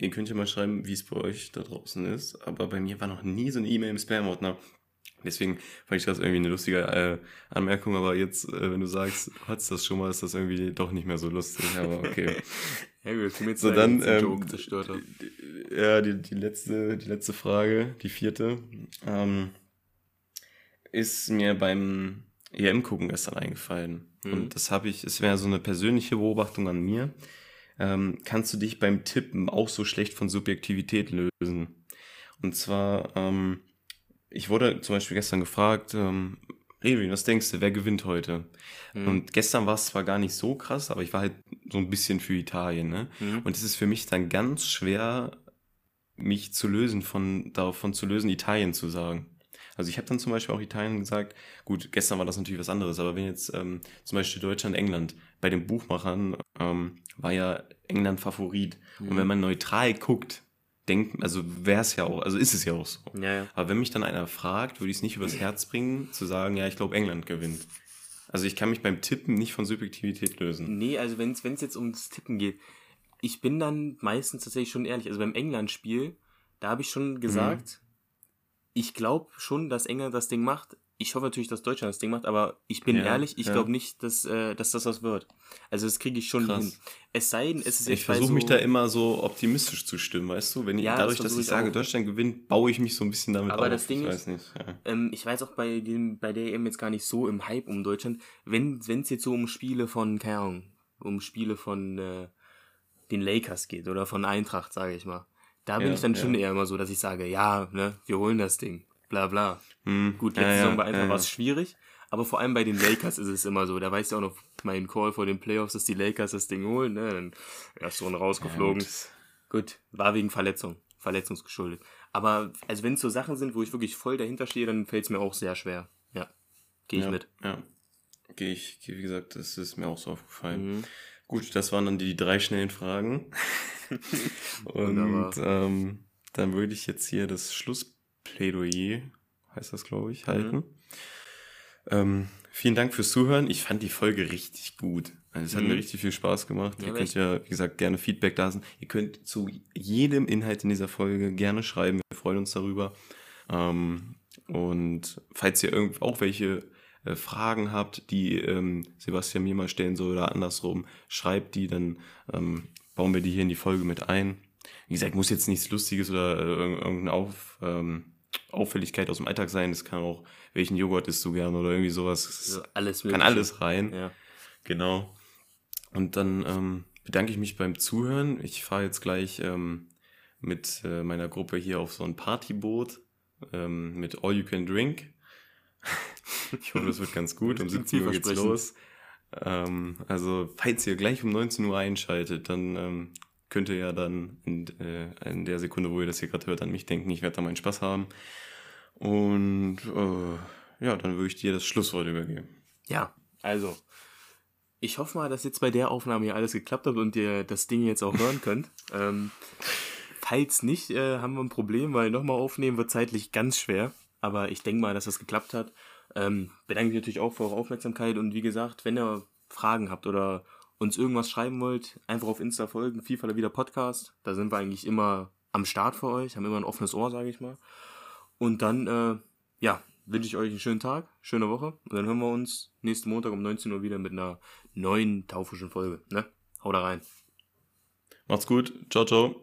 Ihr könnt ja mal schreiben, wie es bei euch da draußen ist. Aber bei mir war noch nie so eine E-Mail im Spam-Ordner. Deswegen fand ich das irgendwie eine lustige äh, Anmerkung. Aber jetzt, äh, wenn du sagst, hattest das schon mal, ist das irgendwie doch nicht mehr so lustig. Aber okay. (laughs) Ja, gut, So, dann, ähm. Ja, die, die, letzte, die letzte Frage, die vierte, ähm, ist mir beim EM-Gucken gestern eingefallen. Mhm. Und das habe ich, es wäre so eine persönliche Beobachtung an mir. Ähm, kannst du dich beim Tippen auch so schlecht von Subjektivität lösen? Und zwar, ähm, ich wurde zum Beispiel gestern gefragt, ähm, Revi, was denkst du, wer gewinnt heute? Mhm. Und gestern war es zwar gar nicht so krass, aber ich war halt so ein bisschen für Italien, ne? Mhm. Und es ist für mich dann ganz schwer, mich zu lösen, von davon zu lösen, Italien zu sagen. Also ich habe dann zum Beispiel auch Italien gesagt, gut, gestern war das natürlich was anderes, aber wenn jetzt ähm, zum Beispiel Deutschland, England, bei den Buchmachern ähm, war ja England Favorit. Und wenn man neutral guckt, denkt, also wäre es ja auch, also ist es ja auch so. Ja, ja. Aber wenn mich dann einer fragt, würde ich es nicht übers Herz bringen, zu sagen, ja, ich glaube, England gewinnt. Also ich kann mich beim Tippen nicht von Subjektivität lösen. Nee, also wenn es jetzt ums Tippen geht, ich bin dann meistens tatsächlich schon ehrlich. Also beim England-Spiel, da habe ich schon gesagt, ich glaube schon, dass England das Ding macht. Ich hoffe natürlich, dass Deutschland das Ding macht, aber ich bin Ja, ehrlich, ich ja. glaube nicht, dass, äh, dass das was wird. Also das kriege ich schon Krass. hin. Es sei denn, es ist Ich versuche so, mich da immer so optimistisch zu stimmen, weißt du? Wenn ich, Ja, das dadurch, dass ich sage, auch. Deutschland gewinnt, baue ich mich so ein bisschen damit Aber auf. das Ding ich ist- weiß nicht. Ähm, ich weiß auch bei, dem, bei der EM jetzt gar nicht so im Hype um Deutschland. Wenn es jetzt so um Spiele von, keine Ahnung, um Spiele von äh, den Lakers geht oder von Eintracht, sage ich mal. Da bin Ja, ich dann ja. schon eher immer so, dass ich sage, ja, ne, wir holen das Ding. Bla bla. Hm, Gut, letzte ja, Saison bei Eintracht ja, war es schwierig, aber vor allem bei den Lakers ist es immer so. Da weißt du auch noch meinen Call vor den Playoffs, dass die Lakers das Ding holen, ne? Dann erst Runde rausgeflogen. Gut, war wegen Verletzung, verletzungsgeschuldet. Aber also wenn es so Sachen sind, wo ich wirklich voll dahinter stehe, dann fällt es mir auch sehr schwer. Ja, gehe ich mit. Ja. Gehe ich, wie gesagt, das ist mir auch so aufgefallen. Mhm. Gut, das waren dann die drei schnellen Fragen. (laughs) Und ähm, dann würde ich jetzt hier das Schlussplädoyer, heißt das, glaube Mhm. ich, halten. Ähm, vielen Dank fürs Zuhören. Ich fand die Folge richtig gut. Also es hat Mhm. mir richtig viel Spaß gemacht. Ja, ihr könnt ja, wie gesagt, gerne Feedback da lassen. Ihr könnt zu jedem Inhalt in dieser Folge gerne schreiben. Wir freuen uns darüber. Ähm, und falls ihr irgend auch welche äh, Fragen habt, die ähm, Sebastian mir mal stellen soll oder andersrum, schreibt die, dann ähm, bauen wir die hier in die Folge mit ein. Wie gesagt, muss jetzt nichts Lustiges oder äh, irg- irgendeine Auf, ähm, Auffälligkeit aus dem Alltag sein. Es kann auch, welchen Joghurt isst du gerne oder irgendwie sowas. Also alles kann alles rein. Ja. Genau. Und dann ähm, bedanke ich mich beim Zuhören. Ich fahre jetzt gleich ähm, mit äh, meiner Gruppe hier auf so ein Partyboot ähm, mit All You Can Drink. (laughs) ich hoffe, das wird ganz gut. Um Klingt 17 Uhr geht's los. Ähm, also, falls ihr gleich um 19 Uhr einschaltet, dann ähm, könnt ihr ja dann in, äh, in der Sekunde, wo ihr das hier gerade hört, an mich denken. Ich werde da meinen Spaß haben. Und äh, ja, dann würde ich dir das Schlusswort übergeben. Ja, also. Ich hoffe mal, dass jetzt bei der Aufnahme hier alles geklappt hat und ihr das Ding jetzt auch hören könnt. (laughs) Ähm, falls nicht, äh, haben wir ein Problem, weil nochmal aufnehmen wird zeitlich ganz schwer. Aber ich denke mal, dass das geklappt hat. Ähm, bedanke mich natürlich auch für eure Aufmerksamkeit und wie gesagt, wenn ihr Fragen habt oder uns irgendwas schreiben wollt, einfach auf Insta folgen, FIFA wieder Podcast. Da sind wir eigentlich immer am Start für euch, haben immer ein offenes Ohr, sage ich mal. Und dann, äh, ja, wünsche ich euch einen schönen Tag, schöne Woche. Und dann hören wir uns nächsten Montag um 19 Uhr wieder mit einer neuen taufischen Folge. Ne? Hau da rein. Macht's gut. Ciao, ciao.